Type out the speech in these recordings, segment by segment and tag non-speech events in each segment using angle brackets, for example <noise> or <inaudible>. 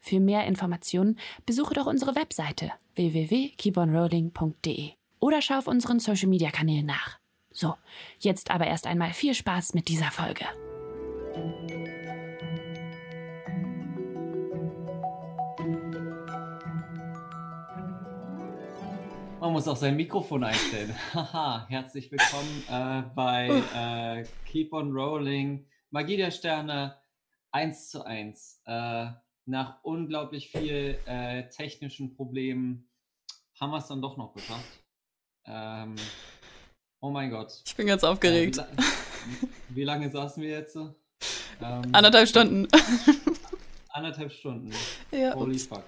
Für mehr Informationen besuche doch unsere Webseite www.keeponrolling.de oder schau auf unseren Social Media Kanälen nach. So, jetzt aber erst einmal viel Spaß mit dieser Folge. Man muss auch sein Mikrofon einstellen. <laughs> Haha, herzlich willkommen äh, bei äh, Keep on Rolling, Magie der Sterne 1 zu 1. Äh, nach unglaublich viel äh, technischen Problemen haben wir es dann doch noch geschafft. Ähm, oh mein Gott. Ich bin ganz aufgeregt. Äh, wie, wie, lange saßen wir jetzt? Ähm, anderthalb Stunden. <laughs> anderthalb Stunden. Ja. Holy fuck.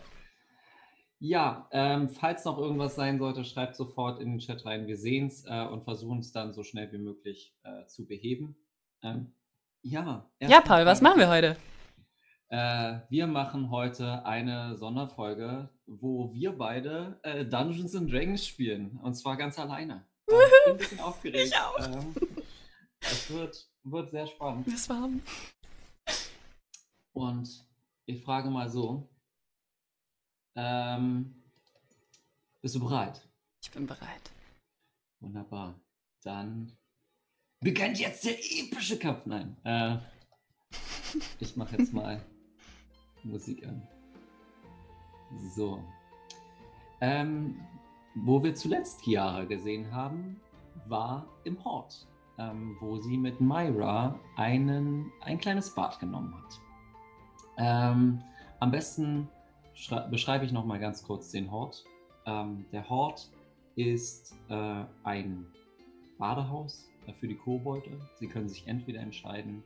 Ja, ähm, falls noch irgendwas sein sollte, schreibt sofort in den Chat rein. Wir sehen es äh, und versuchen es dann so schnell wie möglich äh, zu beheben. Ähm, ja. Ja, Paul, was machen wir heute? Äh, wir machen heute eine Sonderfolge, wo wir beide äh, Dungeons and Dragons spielen. Und zwar ganz alleine. Äh, ich bin ein bisschen aufgeregt. Ich auch. Ähm, es wird, wird sehr spannend. Das warm. Und ich frage mal so: ähm, Bist du bereit? Ich bin bereit. Wunderbar. Dann beginnt jetzt der epische Kampf. Nein. Äh, ich mache jetzt mal Musik an. So. Ähm, wo wir zuletzt Chiara gesehen haben, war im Hort, ähm, wo sie mit Myra einen, ein kleines Bad genommen hat. Ähm, am besten beschreibe ich noch mal ganz kurz den Hort. Ähm, der Hort ist äh, ein Badehaus äh, für die Kobolde. Sie können sich entweder entscheiden,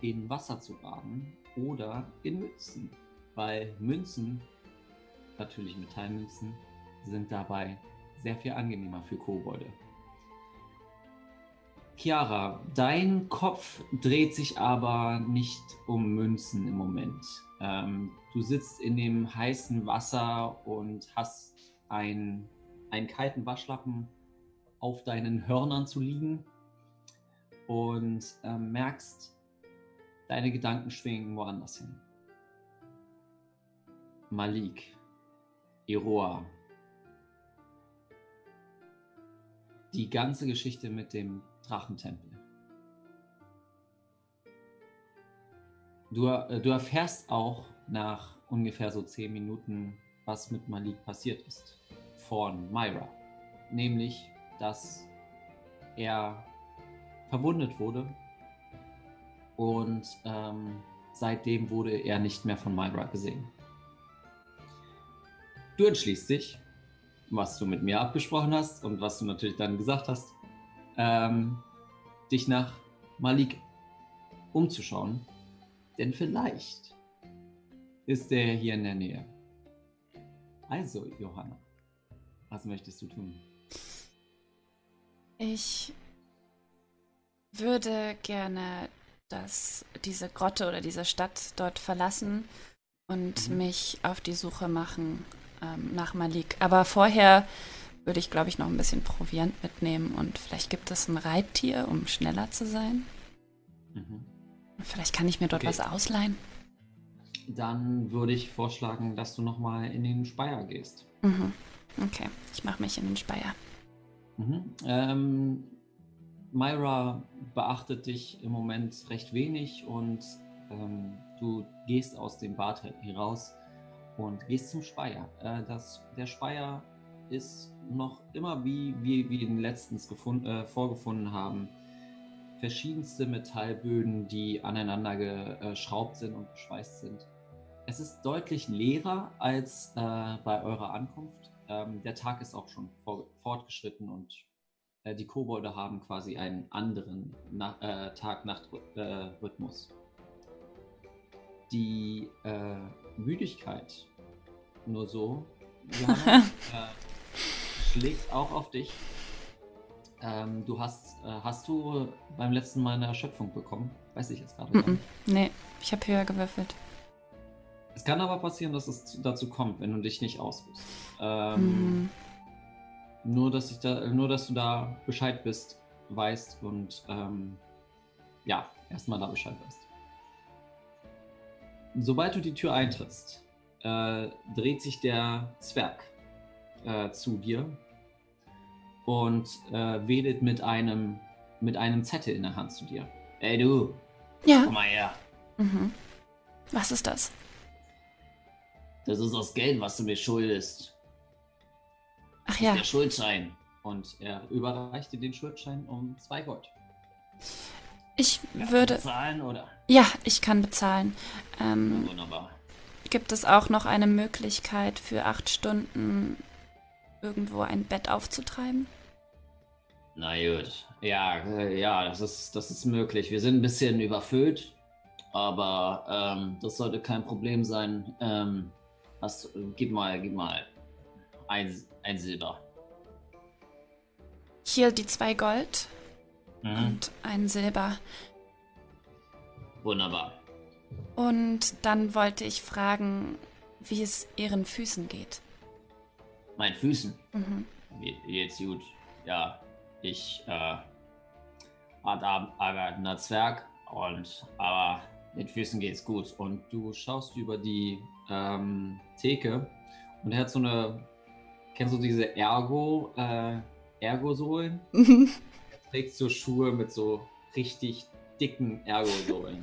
in Wasser zu baden oder in Münzen, weil Münzen, natürlich Metallmünzen, sind dabei sehr viel angenehmer für Kobolde. Chiara, dein Kopf dreht sich aber nicht um Münzen im Moment. Ähm, du sitzt in dem heißen Wasser und hast ein, einen kalten Waschlappen auf deinen Hörnern zu liegen und ähm, merkst, Deine Gedanken schwingen woanders hin. Malik, Iroa, die ganze Geschichte mit dem Drachentempel. Du, äh, du erfährst auch nach ungefähr so zehn Minuten, was mit Malik passiert ist. Von Myra. Nämlich, dass er verwundet wurde und ähm, seitdem wurde er nicht mehr von Myra gesehen. Du entschließt dich, was du mit mir abgesprochen hast und was du natürlich dann gesagt hast, ähm, dich nach Malik umzuschauen, denn vielleicht ist er hier in der Nähe. Also, Johanna, was möchtest du tun? Ich würde gerne dass diese Grotte oder diese Stadt dort verlassen und mhm. mich auf die Suche machen ähm, nach Malik. Aber vorher würde ich, glaube ich, noch ein bisschen Proviant mitnehmen und vielleicht gibt es ein Reittier, um schneller zu sein. Mhm. Vielleicht kann ich mir dort okay. was ausleihen. Dann würde ich vorschlagen, dass du nochmal in den Speier gehst. Mhm. Okay, ich mache mich in den Speier. Mhm. Ähm, Myra beachtet dich im Moment recht wenig und ähm, du gehst aus dem Bad heraus und gehst zum Speier. Äh, das, der Speier ist noch immer wie, wir ihn letztens gefund, äh, vorgefunden haben. Verschiedenste Metallböden, die aneinander geschraubt sind und geschweißt sind. Es ist deutlich leerer als äh, bei eurer Ankunft. Ähm, der Tag ist auch schon fortgeschritten und die Kobolde haben quasi einen anderen äh, Tag-Nacht-Rhythmus. Die äh, Müdigkeit nur so <laughs> Johanna äh, schlägt auch auf dich. Ähm, du hast, äh, hast du beim letzten Mal eine Erschöpfung bekommen? Weiß ich jetzt gerade Mm -mm. nicht. Nee, ich habe höher gewürfelt. Es kann aber passieren, dass es zu- dazu kommt, wenn du dich nicht ausruhst. Ähm, Hm. Nur, dass ich da, nur, dass du da Bescheid bist, weißt und ähm, ja, erstmal da Bescheid weißt. Sobald du die Tür eintrittst, äh, dreht sich der Zwerg äh, zu dir und äh, wedelt mit einem, mit einem Zettel in der Hand zu dir. Ey du, Ja. komm mal her. Mhm. Was ist das? Das ist das Geld, was du mir schuldest. Ach ja, Der Schuldschein. Und er überreichte den Schuldschein um zwei Gold. ich Ja, würde. Zahlen oder? Ja, ich kann bezahlen. Ja, Ähm, wunderbar. gibt es auch noch eine Möglichkeit für acht Stunden irgendwo ein Bett aufzutreiben? Na gut. Ja, äh, ja, das ist, das ist möglich. Wir sind ein bisschen überfüllt, aber ähm, das sollte kein Problem sein. Ähm, hast, gib mal, gib mal ein, ein Silber. Hier die zwei Gold Mhm. und ein Silber. Wunderbar. Und dann wollte ich fragen, wie es ihren Füßen geht. Mein Füßen. Mhm. Mir geht's gut. Ja, ich äh, war arbeitender Zwerg und aber den Füßen geht's gut. Und du schaust über die ähm, Theke und er hat so eine, kennst du diese Ergo, äh, Ergosohlen? <laughs> Er trägt so Schuhe mit so richtig dicken Ergosohlen.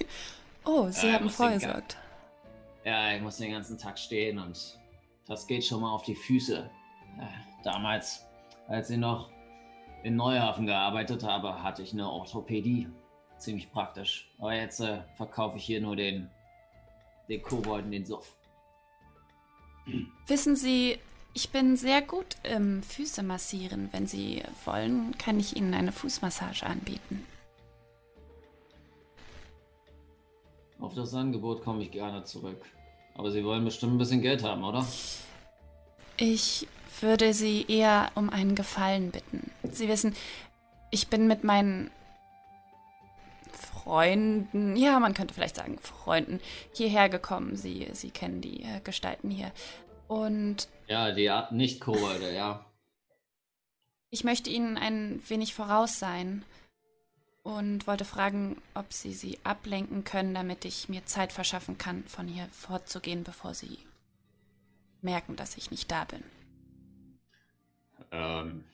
<laughs> oh, Sie Äh, haben den vorgesorgt. ja, ich muss den ganzen Tag stehen und das geht schon mal auf die Füße. Äh, damals, als ich noch in Neuhafen gearbeitet habe, hatte ich eine Orthopädie. Ziemlich praktisch. Aber jetzt äh, verkaufe ich hier nur den, den Kobolden, den Suff. Wissen Sie, ich bin sehr gut im Füße massieren. Wenn Sie wollen, kann ich Ihnen eine Fußmassage anbieten. Auf das Angebot komme ich gerne zurück. Aber Sie wollen bestimmt ein bisschen Geld haben, oder? Ich würde Sie eher um einen Gefallen bitten. Sie wissen, ich bin mit meinen Freunden, ja, man könnte vielleicht sagen Freunden, hierher gekommen. Sie, Sie kennen die äh, Gestalten hier. Und Ja, die Art nicht Kobolde, ja. ich möchte Ihnen ein wenig voraus sein und wollte fragen, ob Sie sie ablenken können, damit ich mir Zeit verschaffen kann, von hier fortzugehen, bevor Sie merken, dass ich nicht da bin. Ähm,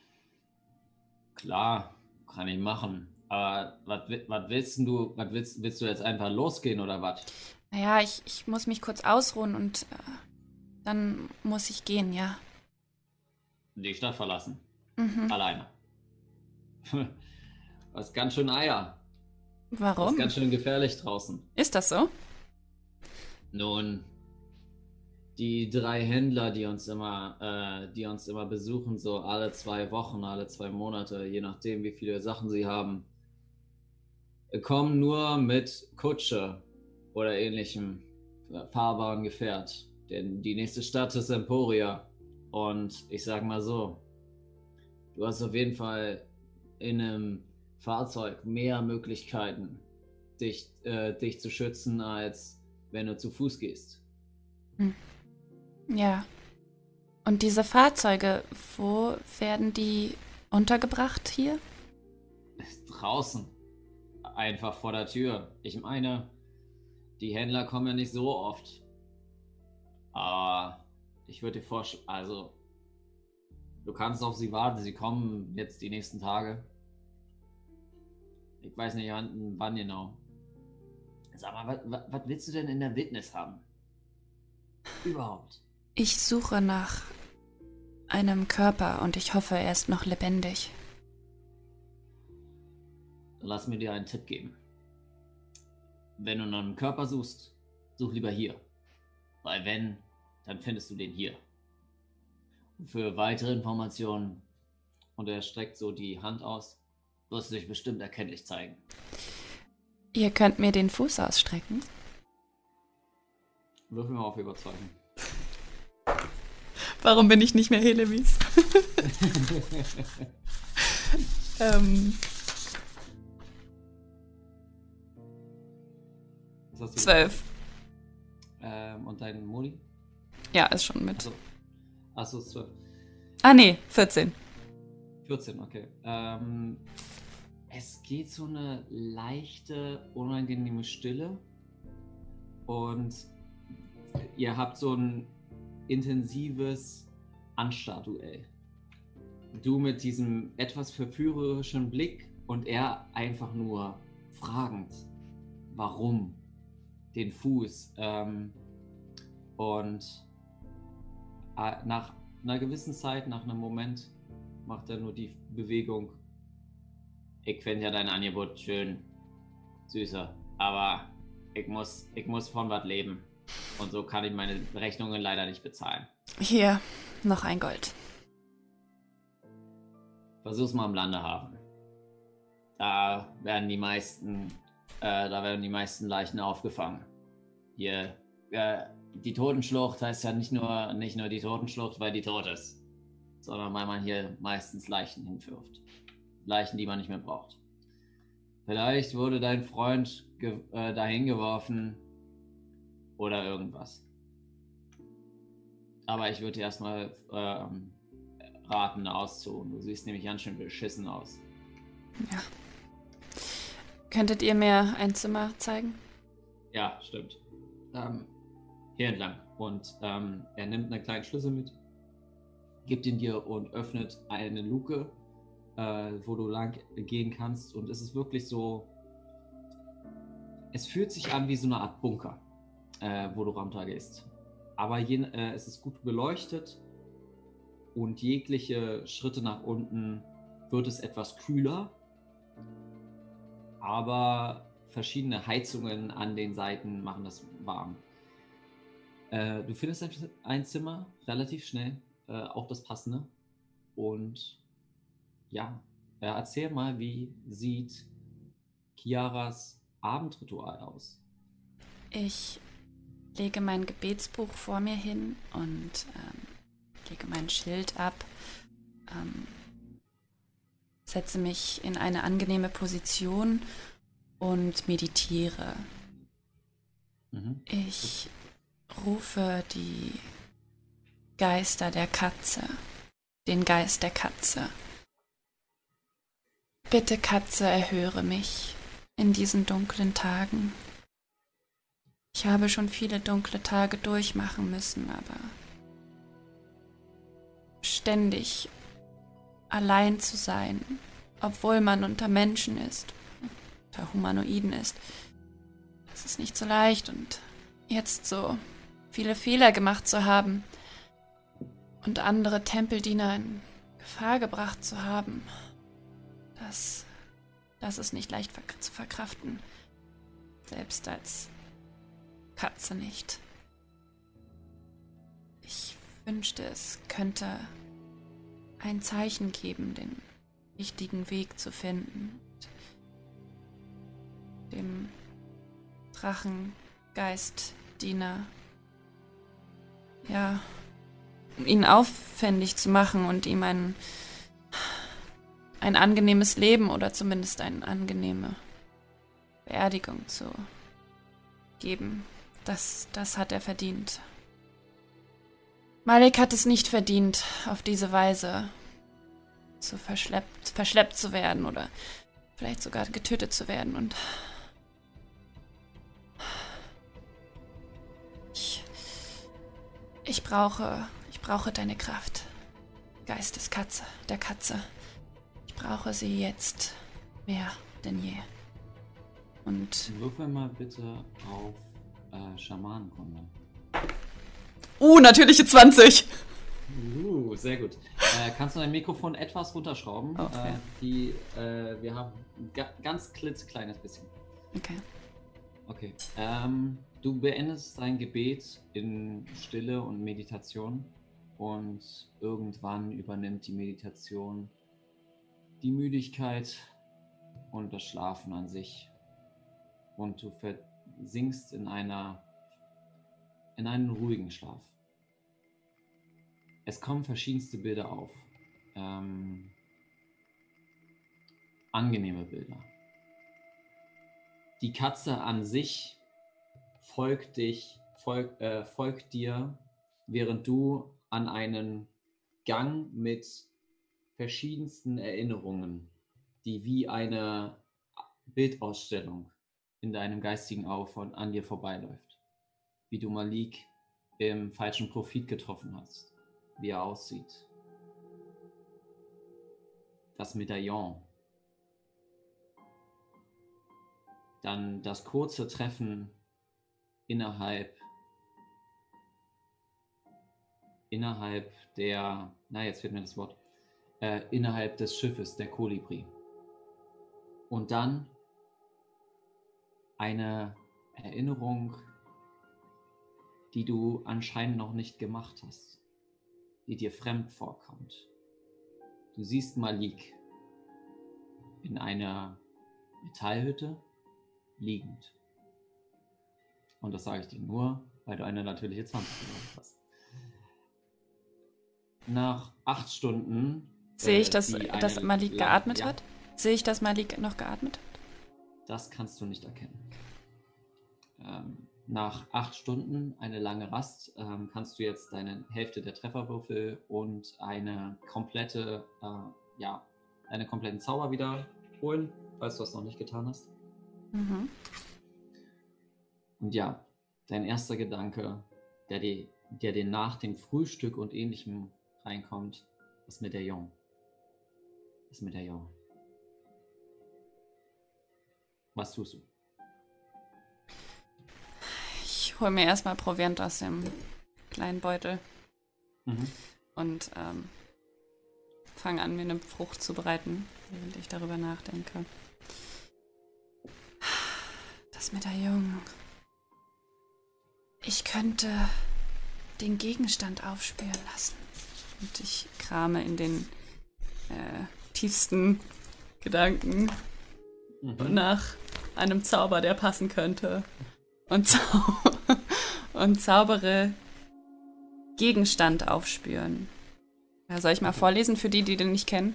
klar, kann ich machen. Aber was wi- was willst du, was willst, willst du jetzt einfach losgehen oder was? Naja, ich, ich muss mich kurz ausruhen und äh, dann muss ich gehen, ja. Die Stadt verlassen. Mhm. Alleine. <laughs> Was ganz schön Eier. Warum? ganz schön gefährlich draußen. Ist das so? Nun, die drei Händler, die uns immer, äh, die uns immer besuchen, so alle zwei Wochen, alle zwei Monate, je nachdem, wie viele Sachen sie haben, kommen nur mit Kutsche oder ähnlichem äh, fahrbaren Gefährt. Denn die nächste Stadt ist Emporia. Und ich sag mal so, du hast auf jeden Fall in einem Fahrzeug mehr Möglichkeiten, dich, äh, dich zu schützen, als wenn du zu Fuß gehst. Ja. Und diese Fahrzeuge, wo werden die untergebracht hier? Draußen. Einfach vor der Tür. Ich meine, die Händler kommen ja nicht so oft. Aber ich würde dir vorschlagen, also, du kannst auf sie warten. Sie kommen jetzt die nächsten Tage. Ich weiß nicht, wann, wann genau. Sag mal, was, willst du denn in der Witness haben? Überhaupt. Ich suche nach einem Körper und ich hoffe, er ist noch lebendig. Lass mir dir einen Tipp geben. Wenn du nach einem Körper suchst, such lieber hier. Weil wenn, dann findest du den hier. Und für weitere Informationen, und er streckt so die Hand aus, wirst du dich bestimmt erkenntlich zeigen. Ihr könnt mir den Fuß ausstrecken. Würfel mal auf Überzeugen. <laughs> Warum bin ich nicht mehr Helemis? <laughs> ähm, zwölf. Ähm, und dein Modi? Ja, ist schon mit. Achso. Achso, ist 12. Ah, nee, 14. 14, okay. Ähm, es geht so eine leichte, unangenehme Stille. Und ihr habt so ein intensives Anstarduell. Du mit diesem etwas verführerischen Blick und er einfach nur fragend. Warum? Den Fuß. Ähm, und äh, nach einer gewissen Zeit, nach einem Moment, macht er nur die Bewegung. Ich finde ja dein Angebot schön, süßer, aber ich muss, ich muss von was leben. Und so kann ich meine Rechnungen leider nicht bezahlen. Hier, noch ein Gold. Versuch's mal im Landehafen. Da werden die meisten, äh, da werden die meisten Leichen aufgefangen. Hier, äh, die Totenschlucht heißt ja nicht nur, nicht nur die Totenschlucht, weil die tot ist, sondern weil man hier meistens Leichen hinwirft. Leichen, die man nicht mehr braucht. Vielleicht wurde dein Freund äh, dahin geworfen oder irgendwas. Aber ich würde dir erstmal ähm, raten, auszuholen. Du siehst nämlich ganz schön beschissen aus. Ja. Könntet ihr mir ein Zimmer zeigen? Ja, stimmt. Ähm, hier entlang. Und ähm, er nimmt einen kleinen Schlüssel mit, gibt ihn dir und öffnet eine Luke, äh, wo du lang gehen kannst. Und es ist wirklich so. Es fühlt sich an wie so eine Art Bunker, äh, wo du runtergehst. Aber je, äh, es ist gut beleuchtet und jegliche Schritte nach unten wird es etwas kühler. Aber verschiedene Heizungen an den Seiten machen das warm. Äh, du findest ein, Zimmer relativ schnell, äh, auch das passende. Und ja, äh, erzähl mal, wie sieht Chiaras Abendritual aus? Ich lege mein Gebetsbuch vor mir hin und ähm, lege mein Schild ab, ähm, setze mich in eine angenehme Position und meditiere. Mhm. Ich rufe die Geister der Katze, den Geist der Katze. Bitte, Katze, erhöre mich in diesen dunklen Tagen. Ich habe schon viele dunkle Tage durchmachen müssen, aber ständig allein zu sein, obwohl man unter Menschen ist, unter Humanoiden ist, das ist nicht so leicht und jetzt so viele Fehler gemacht zu haben und andere Tempeldiener in Gefahr gebracht zu haben, das, das ist nicht leicht zu verkraften. Selbst als Katze nicht. Ich wünschte, es könnte ein Zeichen geben, den richtigen Weg zu finden. Dem Drachengeistdiener ja, um ihn aufwendig zu machen und ihm ein, ein angenehmes Leben oder zumindest eine angenehme Beerdigung zu geben. Das, das hat er verdient. Malik hat es nicht verdient, auf diese Weise zu verschleppt, verschleppt zu werden oder vielleicht sogar getötet zu werden und ich ich brauche, ich brauche deine Kraft. Geisteskatze, der Katze. Ich brauche sie jetzt mehr denn je. Und. Würfel mal bitte auf äh, Schamanenkunde. Uh, natürliche 20. Uh, sehr gut. Äh, kannst du dein Mikrofon etwas runterschrauben? Okay. Äh, die, äh, wir haben ein ga ganz klitzekleines bisschen. Okay. Okay. Ähm, du beendest dein Gebet in Stille und Meditation und irgendwann übernimmt die Meditation die Müdigkeit und das Schlafen an sich und du versinkst in einer in einen ruhigen Schlaf. es kommen verschiedenste Bilder auf. Ähm, angenehme Bilder. Die Katze an sich folgt dich, folg, äh, folgt dir, während du an einen Gang mit verschiedensten Erinnerungen, die wie eine Bildausstellung in deinem geistigen Auge von, an dir vorbeiläuft. Wie du Malik im falschen Profit getroffen hast, wie er aussieht. Das Medaillon. Dann das kurze Treffen innerhalb innerhalb der, na jetzt fehlt mir das Wort, äh, innerhalb des Schiffes, der Kolibri. Und dann eine Erinnerung, die du anscheinend noch nicht gemacht hast, die dir fremd vorkommt. Du siehst Malik in einer Metallhütte liegend. Und das sage ich dir nur, weil du eine natürliche 20 gemacht hast. Nach acht Stunden. Sehe ich, äh, dass, dass Malik geatmet ja. hat? Sehe ich, dass Malik noch geatmet hat? Das kannst du nicht erkennen. Ähm, nach acht Stunden, eine lange Rast, ähm, kannst du jetzt deine Hälfte der Trefferwürfel und eine komplette, äh, ja, deine kompletten Zauber wiederholen, falls du das noch nicht getan hast. Mhm. Und ja, dein erster Gedanke, der dir, der dir nach dem Frühstück und ähnlichem reinkommt, ist Medaillon. Das Medaillon. Was tust du? Hole mir erstmal Proviant aus dem kleinen Beutel. Mhm. Und ähm, fange an, mir eine Frucht zu bereiten, während ich darüber nachdenke. Das Medaillon. Ich könnte den Gegenstand aufspüren lassen. Und ich krame in den äh, tiefsten Gedanken mhm. nach einem Zauber, der passen könnte. Und, <laughs> zau und zaubere Gegenstand aufspüren. Ja, soll ich mal okay. vorlesen für die, die den nicht kennen?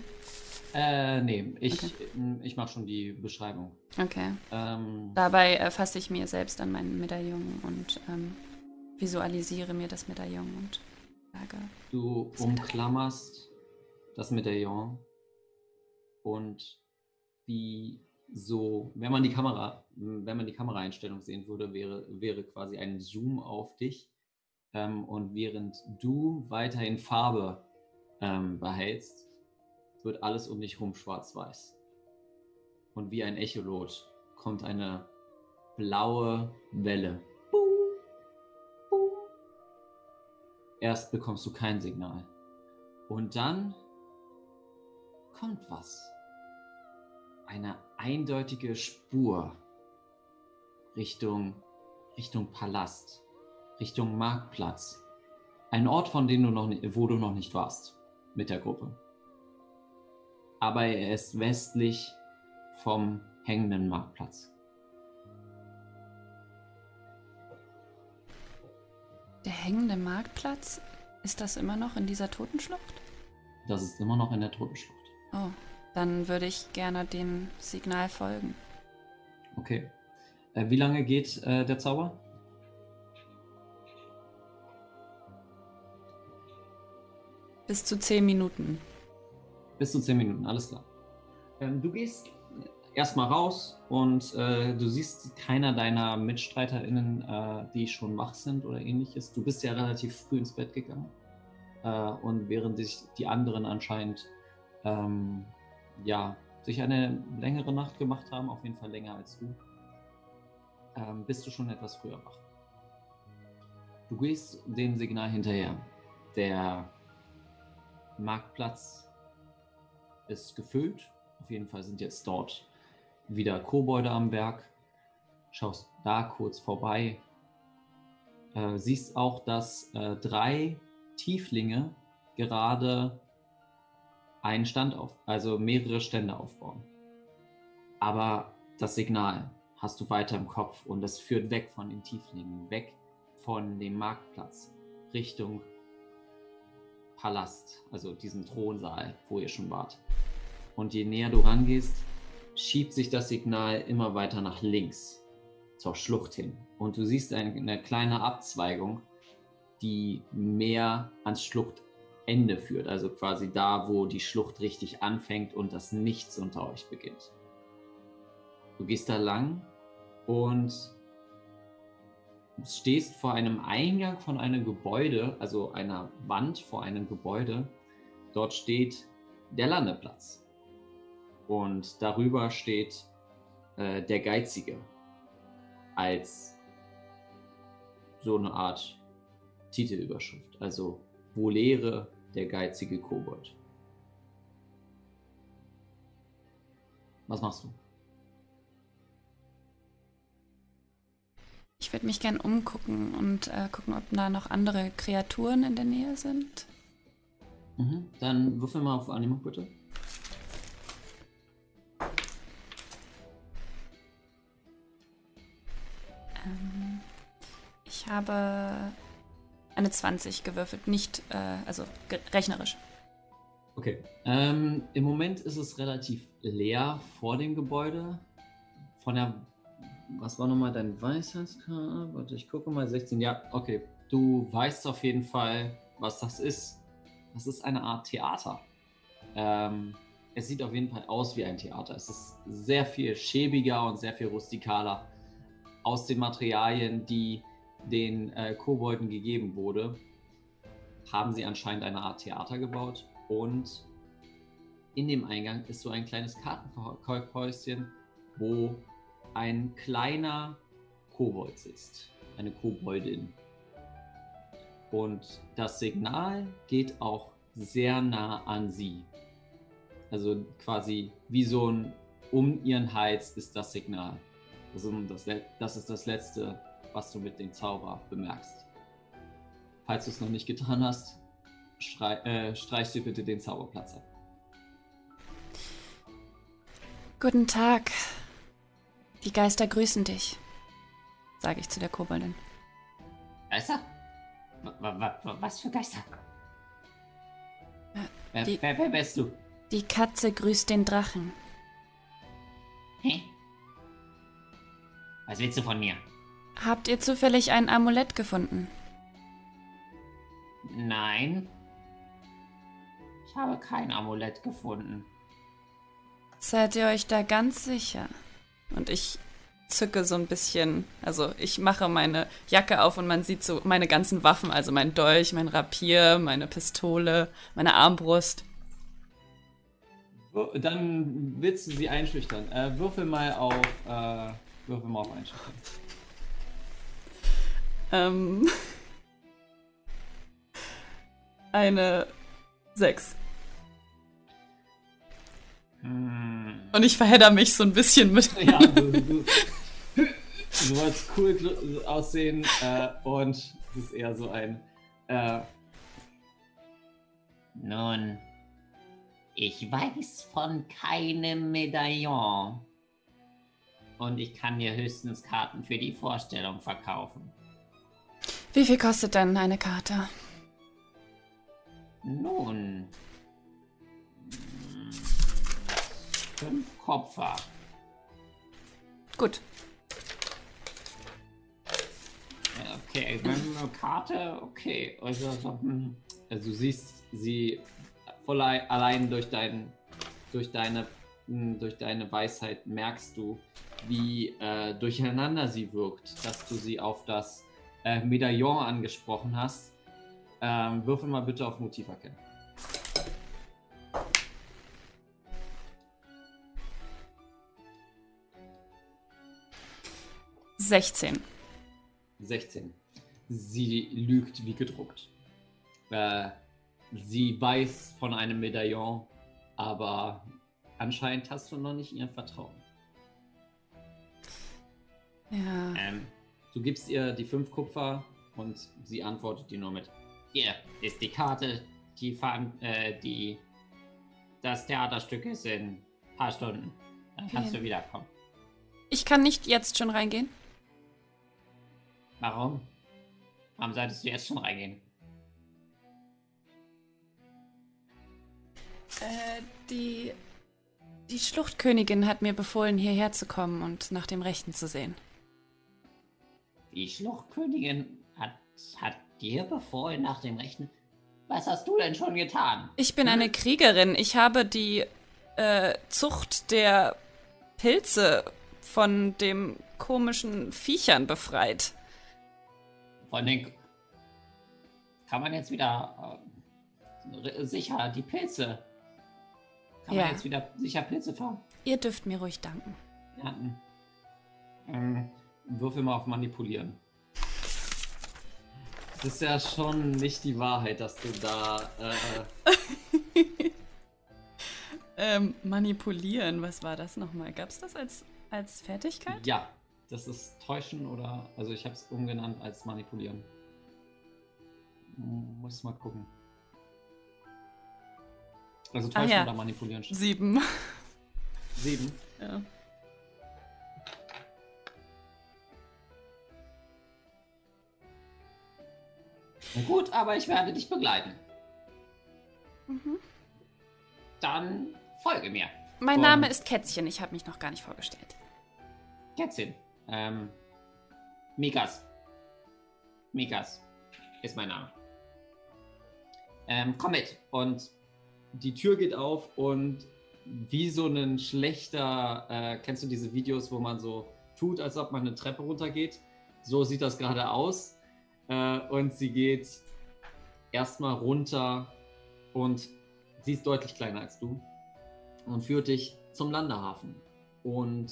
Äh, nee, ich, okay. ich mache schon die Beschreibung. Okay. Ähm, Dabei äh, fasse ich mir selbst an meinen Medaillon und ähm, visualisiere mir das Medaillon und sage. Du umklammerst das Medaillon und wie so, wenn man die Kamera, wenn man die Kameraeinstellung sehen würde, wäre, wäre quasi ein Zoom auf dich. Ähm, und während du weiterhin Farbe ähm, behältst, wird alles um dich herum schwarz-weiß. Und wie ein Echolot kommt eine blaue Welle. Erst bekommst du kein Signal. Und dann kommt was. Eine eindeutige Spur Richtung, Richtung Palast, Richtung Marktplatz. Ein Ort, von dem du noch nicht, wo du noch nicht warst mit der Gruppe aber er ist westlich vom hängenden Marktplatz. Der hängende Marktplatz? Ist das immer noch in dieser Totenschlucht? Das ist immer noch in der Totenschlucht. Oh, dann würde ich gerne dem Signal folgen. Okay. Äh, wie lange geht äh, der Zauber? Bis zu zehn Minuten. Bis zu zehn Minuten, alles klar. Ähm, du gehst erstmal raus und äh, du siehst keiner deiner MitstreiterInnen, äh, die schon wach sind oder ähnliches. Du bist ja relativ früh ins Bett gegangen. Äh, und während sich die anderen anscheinend ähm, ja, sich eine längere Nacht gemacht haben, auf jeden Fall länger als du, ähm, bist du schon etwas früher wach. Du gehst dem Signal hinterher. Der Marktplatz ist gefüllt. Auf jeden Fall sind jetzt dort wieder Kobolde am Berg. Schaust da kurz vorbei. Äh, siehst auch, dass äh, drei Tieflinge gerade einen Stand auf, also mehrere Stände aufbauen. Aber das Signal hast du weiter im Kopf und es führt weg von den Tieflingen, weg von dem Marktplatz, Richtung Palast, also diesem Thronsaal, wo ihr schon wart. Und je näher du rangehst, schiebt sich das Signal immer weiter nach links zur Schlucht hin. Und du siehst eine kleine Abzweigung, die mehr ans Schluchtende führt. Also quasi da, wo die Schlucht richtig anfängt und das Nichts unter euch beginnt. Du gehst da lang und stehst vor einem Eingang von einem Gebäude, also einer Wand vor einem Gebäude. Dort steht der Landeplatz. Und darüber steht äh, der Geizige als so eine Art Titelüberschrift. Also wo lehre der geizige Kobold. Was machst du? Ich würde mich gern umgucken und äh, gucken, ob da noch andere Kreaturen in der Nähe sind. Mhm. Dann würfel mal auf Animu bitte. Ähm, ich habe eine 20 gewürfelt, nicht, äh, also rechnerisch. Okay. Ähm, Im Moment ist es relativ leer vor dem Gebäude. Von der. Was war nochmal dein Weisheitskarte? Warte, ich gucke mal. 16. Ja, okay. Du weißt auf jeden Fall, was das ist. Das ist eine Art Theater. Ähm, es sieht auf jeden Fall aus wie ein Theater. Es ist sehr viel schäbiger und sehr viel rustikaler aus den Materialien, die den äh, Kobolden gegeben wurde, haben sie anscheinend eine Art Theater gebaut und in dem Eingang ist so ein kleines Kartenhäuschen, wo ein kleiner Kobold sitzt, eine Koboldin. Und das Signal geht auch sehr nah an sie. Also quasi wie so ein um ihren Hals ist das Signal. Also das, das ist das letzte was du mit dem Zauber bemerkst. Falls du es noch nicht getan hast, schrei, äh, streich dir bitte den Zauberplatz ab. Guten Tag. Die Geister grüßen dich, sage ich zu der Koboldin. Geister? Was für Geister? Wer, die, wer, wer bist du? Die Katze grüßt den Drachen. Hä? Was willst du von mir? Habt ihr zufällig ein Amulett gefunden? Nein. Ich habe kein Amulett gefunden. Seid ihr euch da ganz sicher? Und ich zücke so ein bisschen, also ich mache meine Jacke auf und man sieht so meine ganzen Waffen, also mein Dolch, mein Rapier, meine Pistole, meine Armbrust. Dann willst du sie einschüchtern. Äh, würfel mal auf, äh, würfel mal auf einschüchtern. Ähm, <laughs> eine 6. Hm. Und ich verhedder mich so ein bisschen mit. Ja, <laughs> du, du, du wolltest cool aussehen äh, und es ist eher so ein. Äh, Nun, ich weiß von keinem Medaillon. Und ich kann dir höchstens Karten für die Vorstellung verkaufen. Wie viel kostet denn eine Karte? Nun. Fünf Kopfer. Gut. Okay, eine Karte, okay. Also, also du siehst sie voll allein durch dein, durch deine, hm, durch deine Weisheit merkst du, wie äh, durcheinander sie wirkt, dass du sie auf das äh, Medaillon angesprochen hast. Ähm, würfel mal bitte auf Motiv erkennen. Sechzehn. 16. Sie lügt wie gedruckt. Äh, sie weiß von einem Medaillon, aber anscheinend hast du noch nicht ihr Vertrauen. Ja. Ähm, Du gibst ihr die fünf Kupfer und sie antwortet dir nur mit: Hier ist die Karte, die, äh, die das Theaterstück ist in ein paar Stunden. Dann kannst okay. du wiederkommen. Ich kann nicht jetzt schon reingehen. Warum? Warum solltest du jetzt schon reingehen? Äh, die. Die Schluchtkönigin hat mir befohlen, hierher zu kommen und nach dem Rechten zu sehen. Die Schluchtkönigin hat, hat dir befohlen nach dem Rechten. Was hast du denn schon getan? Ich bin eine Kriegerin. Ich habe die äh, Zucht der Pilze von dem komischen Viechern befreit. Von den. Kann man jetzt wieder äh, sicher die Pilze. Kann Ja. man jetzt wieder sicher Pilze fahren? Ihr dürft mir ruhig danken. Ja, hm. ähm, würfel mal auf Manipulieren. Das ist ja schon nicht die Wahrheit, dass du da. Äh, <laughs> Ähm, manipulieren, was war das nochmal? Gab es das als, als Fertigkeit? ja, das ist Täuschen oder. Also, ich habe es umgenannt als Manipulieren. Hm, Muss mal gucken. Also, Täuschen ja. oder Manipulieren. steht. Sieben. Sieben. <laughs> ja. Gut, aber ich werde dich begleiten. Mhm. Dann folge mir. Mein Und- Name ist Kätzchen, ich habe mich noch gar nicht vorgestellt. Kätzchen. Ähm. Mikas. Mikas ist mein Name. Ähm, komm mit. Und die Tür geht auf und wie so ein schlechter, äh, kennst du diese Videos, wo man so tut, als ob man eine Treppe runtergeht? So sieht das gerade aus. Äh, und sie geht erstmal runter und sie ist deutlich kleiner als du und führt dich zum Landehafen. Und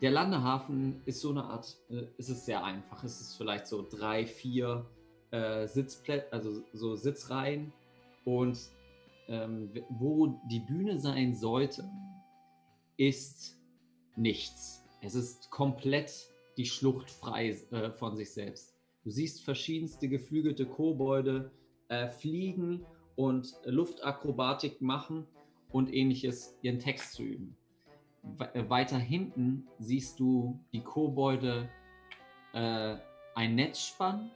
der Landehafen ist so eine Art, äh, es ist sehr einfach. Es ist vielleicht so drei, vier äh, Sitzplätze, also so Sitzreihen. Und ähm, wo die Bühne sein sollte, ist nichts. Es ist komplett die Schlucht frei äh, von sich selbst. Du siehst verschiedenste geflügelte Kobolde äh, fliegen und Luftakrobatik machen und ähnliches ihren Text zu üben. We äh, weiter hinten siehst du die Kobolde äh, ein Netz spannen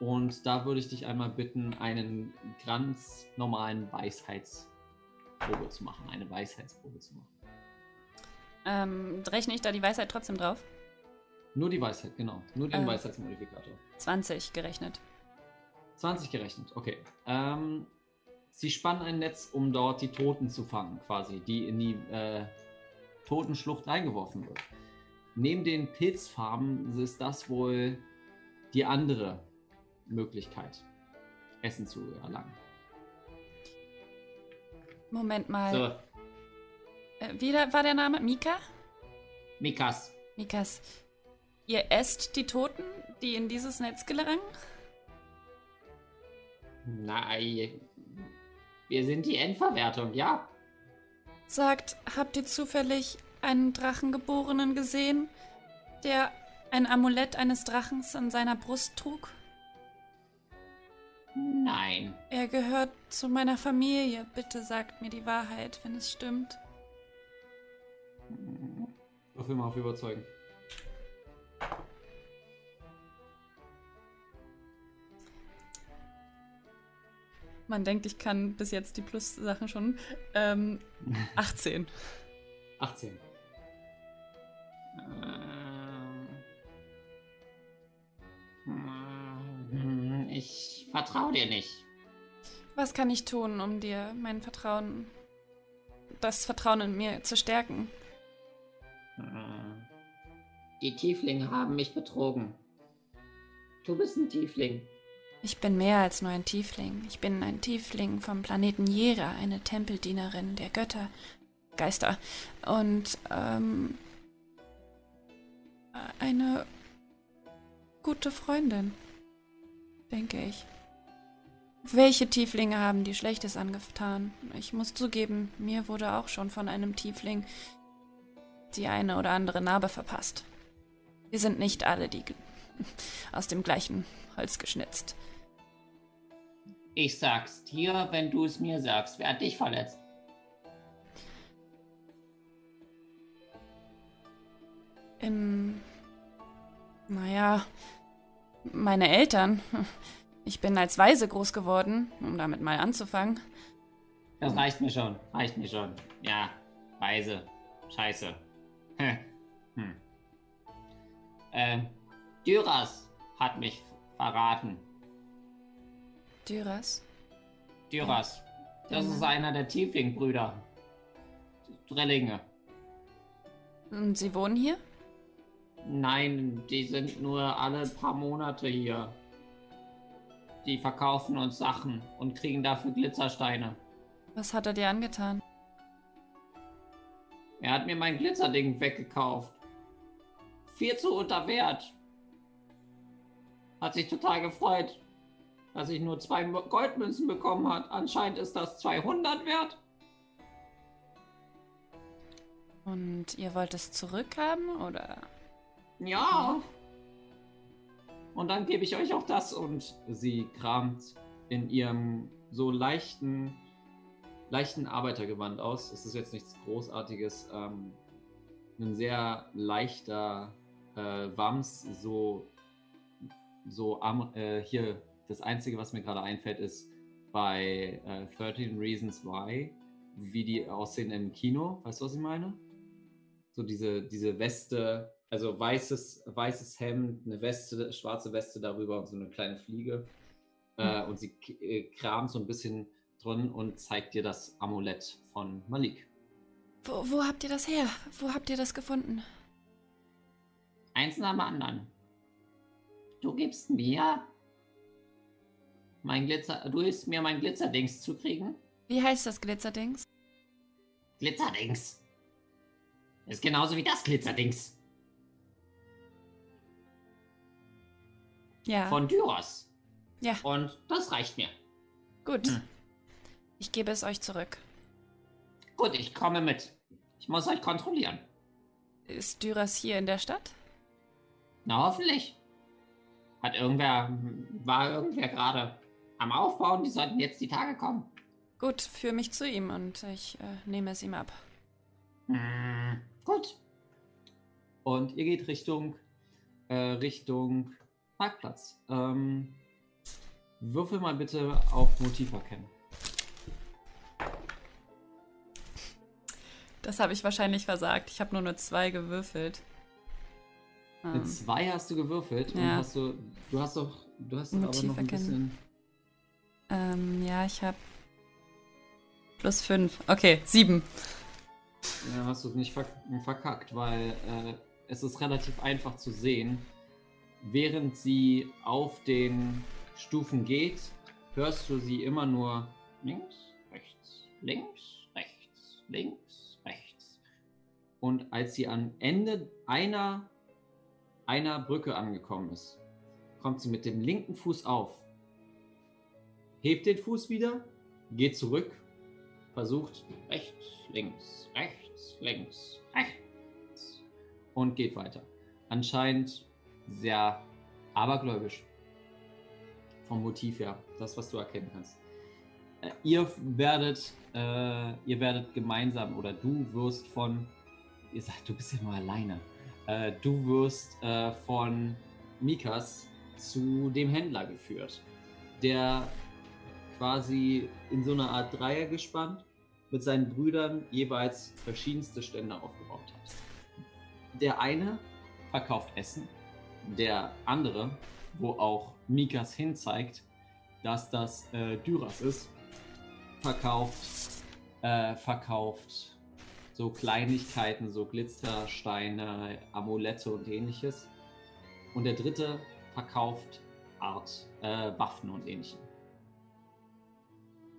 und da würde ich dich einmal bitten, einen ganz normalen Weisheitsprobe zu machen. Eine Weisheitsprobe zu machen. Ähm, rechne ich da die Weisheit trotzdem drauf? Nur die Weisheit, genau. Nur den Äh. Weisheitsmodifikator. 20 gerechnet. 20 gerechnet, okay. Ähm, sie spannen ein Netz, um dort die Toten zu fangen, quasi, die in die äh, Totenschlucht reingeworfen wird. Neben den Pilzfarben ist das wohl die andere Möglichkeit, Essen zu erlangen. Moment mal. So, Äh, wie war der Name? Mika? Mikas. Mikas. Ihr esst die Toten, die in dieses Netz gelangen? Nein. Wir sind die Endverwertung, ja. Sagt, habt ihr zufällig einen Drachengeborenen gesehen, der ein Amulett eines Drachens an seiner Brust trug? Nein. Er gehört zu meiner Familie. Bitte sagt mir die Wahrheit, wenn es stimmt. Würfel mal auf Überzeugen. Man denkt, ich kann bis jetzt die Plus-Sachen schon. Ähm, <laughs> 18. 18. Ähm. Hm, Ich vertraue dir nicht. Was kann ich tun, um dir mein Vertrauen, das Vertrauen in mir zu stärken? Hm. Die Tieflinge haben mich betrogen. Du bist ein Tiefling. Ich bin mehr als nur ein Tiefling. Ich bin ein Tiefling vom Planeten Jera, eine Tempeldienerin der Götter, Geister und ähm, eine gute Freundin, denke ich. Welche Tieflinge haben die Schlechtes angetan? Ich muss zugeben, mir wurde auch schon von einem Tiefling die eine oder andere Narbe verpasst. Wir sind nicht alle die <laughs> aus dem gleichen Holz geschnitzt. Ich sag's dir, wenn du es mir sagst. Wer hat dich verletzt? Im. Naja. Meine Eltern. Ich bin als Waise groß geworden, um damit mal anzufangen. Das reicht mir schon. Reicht mir schon. Ja, weise. Scheiße. <laughs> hm. Äh, Dyras hat mich verraten. Dyras? Dyras. Das Ja. ist einer der Tiefling-Brüder. Drillinge. Und Sie wohnen hier? Nein, die sind nur alle paar Monate hier. Die verkaufen uns Sachen und kriegen dafür Glitzersteine. Was hat er dir angetan? Er hat mir mein Glitzerding weggekauft. Viel zu unter Wert. Hat sich total gefreut, dass ich nur zwei Goldmünzen bekommen hat. Anscheinend ist das 200 wert. Und ihr wollt es zurückhaben, oder? Ja. Und dann gebe ich euch auch das. Und sie kramt in ihrem so leichten, leichten Arbeitergewand aus. Es ist jetzt nichts Großartiges. Ähm, ein sehr leichter äh, Wams, so, so äh, hier. Das Einzige, was mir gerade einfällt, ist bei äh, 13 Reasons Why, wie die aussehen im Kino. Weißt du, was ich meine? so diese, diese Weste, also weißes, weißes Hemd, eine Weste, schwarze Weste darüber und so eine kleine Fliege. Äh, und sie äh, kramt so ein bisschen drin und zeigt dir das Amulett von Malik. Wo, wo habt ihr das her? Wo habt ihr das gefunden? Eins nach dem anderen. Du gibst mir mein Glitzer, du hilfst mir mein Glitzerdings zu kriegen. Wie heißt das Glitzerdings? Glitzerdings. Ist genauso wie das Glitzerdings Ja. von Dyros. Ja, Und das reicht mir. gut. Hm. Ich gebe es euch zurück. Gut, ich komme mit. Ich muss euch kontrollieren. Ist Dyras hier in der Stadt? Na, hoffentlich. Hat irgendwer, war irgendwer gerade am Aufbauen, die sollten jetzt die Tage kommen. Gut, führe mich zu ihm und ich äh, nehme es ihm ab. Hm, gut. Und ihr geht Richtung, äh, Richtung Parkplatz. Ähm, würfel mal bitte auf Motiv erkennen. Das habe ich wahrscheinlich versagt. Ich habe nur eine 2 gewürfelt. Mit Ähm, zwei hast du gewürfelt und Ja. hast du, du hast doch, du hast doch aber Motiv noch ein erkennen. bisschen. ähm, ja, ich habe plus 5. Okay, 7. Ja, hast du es nicht verk verkackt, weil äh, es ist relativ einfach zu sehen. Während sie auf den Stufen geht, hörst du sie immer nur Links, rechts, links, rechts, links, rechts. und als sie am Ende einer, einer Brücke angekommen ist, kommt sie mit dem linken Fuß auf, hebt den Fuß wieder, geht zurück, versucht Rechts, links, rechts, links, rechts. und geht weiter. Anscheinend sehr abergläubisch. Vom Motiv her, das, was du erkennen kannst. Äh, ihr werdet, äh, ihr werdet gemeinsam oder du wirst von, ihr sagt, du bist ja nur alleine. Äh, du wirst äh, von Mikas zu dem Händler geführt, der quasi in so einer Art Dreier gespannt mit seinen Brüdern jeweils verschiedenste Stände aufgebaut hat. Der eine verkauft Essen, der andere, wo auch Mikas hinzeigt, dass das äh, Dyras ist, verkauft, äh, verkauft so Kleinigkeiten, so Glitzersteine, Amulette und ähnliches. Und der dritte verkauft Art, äh, Waffen und ähnlichem.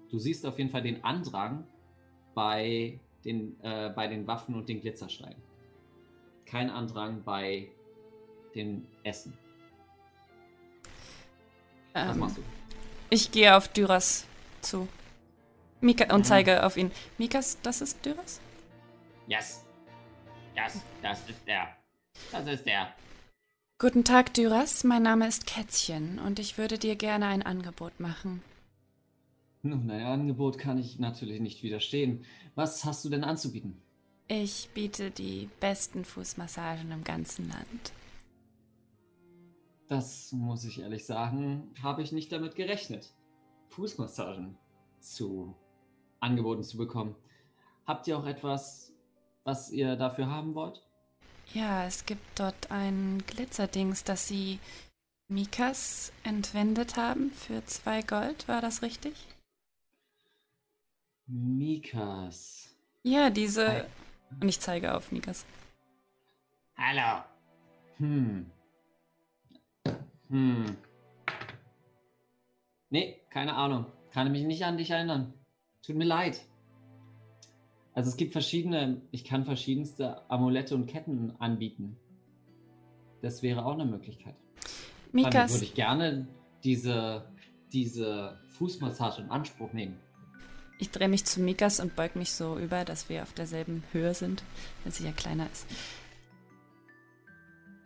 Du siehst auf jeden Fall den Andrang bei den, äh, bei den Waffen und den Glitzersteinen. Kein Andrang bei dem Essen. Was Ähm, machst du? ich gehe auf Dyras zu. Mika und Mhm. zeige auf ihn. Mikas, das ist Dyras? Yes. Das, das ist der. Das ist der. Guten Tag, Dyras. Mein Name ist Kätzchen und ich würde dir gerne ein Angebot machen. Nun, ein Angebot kann ich natürlich nicht widerstehen. Was hast du denn anzubieten? Ich biete die besten Fußmassagen im ganzen Land. Das muss ich ehrlich sagen, habe ich nicht damit gerechnet. Fußmassagen zu angeboten zu bekommen. Habt ihr auch etwas, was ihr dafür haben wollt? Ja, es gibt dort ein Glitzerdings, das sie Mikas entwendet haben für zwei Gold. War das richtig? Mikas. Ja, diese. Hi. Und ich zeige auf Mikas. Hallo. Hm. Hm. Nee, keine Ahnung. Kann mich nicht an dich erinnern. Tut mir leid. Also es gibt verschiedene, ich kann verschiedenste Amulette und Ketten anbieten. Das wäre auch eine Möglichkeit. Dann Mikas, würde ich gerne diese, diese Fußmassage in Anspruch nehmen. ich drehe mich zu Mikas und beug mich so über, dass wir auf derselben Höhe sind, wenn sie ja kleiner ist.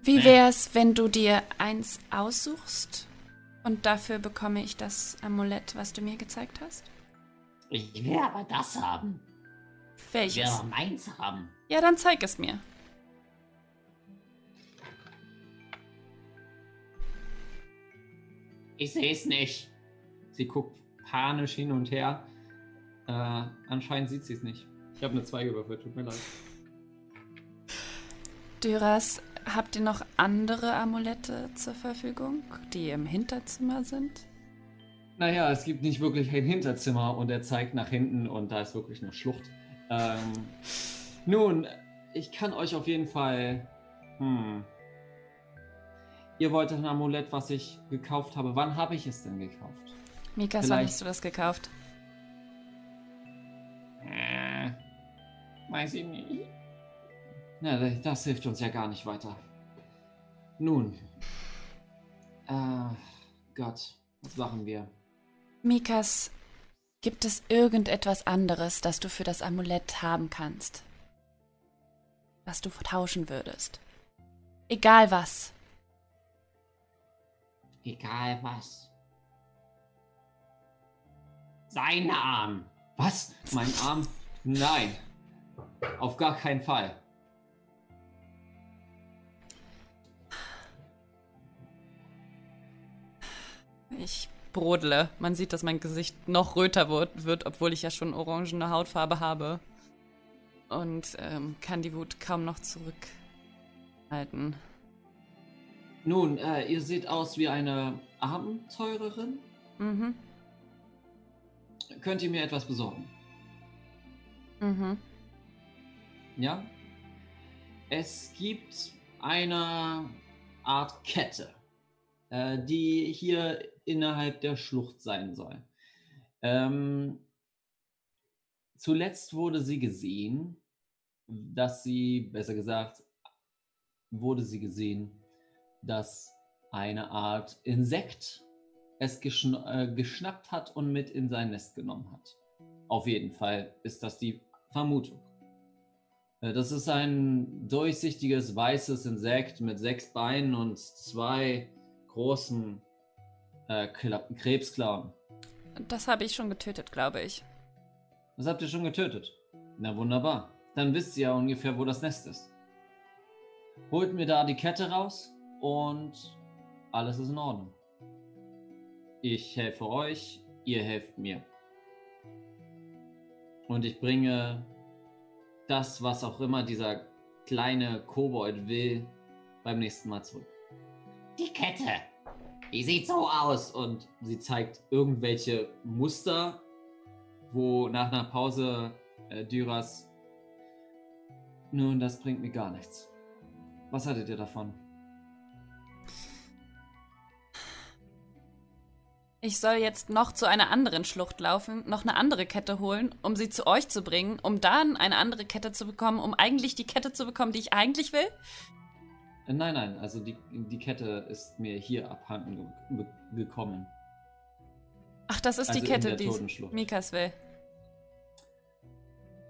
Wie wär's, wenn du dir eins aussuchst und dafür bekomme ich das Amulett, was du mir gezeigt hast? Ich will aber das haben. Ich will Welches? meins haben. Ja, dann zeig es mir. Ich sehe es nicht. Sie guckt panisch hin und her. Äh, anscheinend sieht sie es nicht. Ich habe eine 2 gewürfelt, tut mir leid. Dyras, habt ihr noch andere Amulette zur Verfügung, die im Hinterzimmer sind? Naja, es gibt nicht wirklich ein Hinterzimmer und er zeigt nach hinten und da ist wirklich eine Schlucht. Ähm, nun, ich kann euch auf jeden Fall. Hm. Ihr wolltet ein Amulett, was ich gekauft habe. Wann habe ich es denn gekauft? Mikas, wann hast du das gekauft? Äh, weiß ich nicht. Na, das hilft uns ja gar nicht weiter. Nun. Äh, Gott, was machen wir? Mikas, gibt es irgendetwas anderes, das du für das Amulett haben kannst? Was du tauschen würdest? Egal was. Egal was. Sein Arm. Was? Mein Arm? Nein. Auf gar keinen Fall. Ich brodle. Man sieht, dass mein Gesicht noch röter wird, wird obwohl ich ja schon orangene Hautfarbe habe. Und ähm, kann die Wut kaum noch zurückhalten. Nun, äh, ihr seht aus wie eine Abenteurerin. Mhm. Könnt ihr mir etwas besorgen? Mhm. Ja? Es gibt eine Art Kette, äh, die hier innerhalb der Schlucht sein soll. Ähm, zuletzt wurde sie gesehen, dass sie, besser gesagt, wurde sie gesehen, dass eine Art Insekt es geschn äh, geschnappt hat und mit in sein Nest genommen hat. Auf jeden Fall ist das die Vermutung. Äh, Das ist ein durchsichtiges weißes Insekt mit sechs Beinen und zwei großen äh, Kla Krebsklauen. Das habe ich schon getötet, glaube ich. Das habt ihr schon getötet. Na wunderbar. Dann wisst ihr ja ungefähr, wo das Nest ist. Holt mir da die Kette raus und alles ist in Ordnung. Ich helfe euch, ihr helft mir. Und ich bringe das, was auch immer dieser kleine Kobold will, beim nächsten Mal zurück. Die Kette. Die sieht so aus. Und sie zeigt irgendwelche Muster, wo nach einer Pause äh, Dyras. Nun, das bringt mir gar nichts. Was hattet ihr davon? Ich soll jetzt noch zu einer anderen Schlucht laufen, noch eine andere Kette holen, um sie zu euch zu bringen, um dann eine andere Kette zu bekommen, um eigentlich die Kette zu bekommen, die ich eigentlich will? Äh, nein, nein, also die, die Kette ist mir hier abhanden ge gekommen. Ach, das ist Also die Kette, die. Mikas will.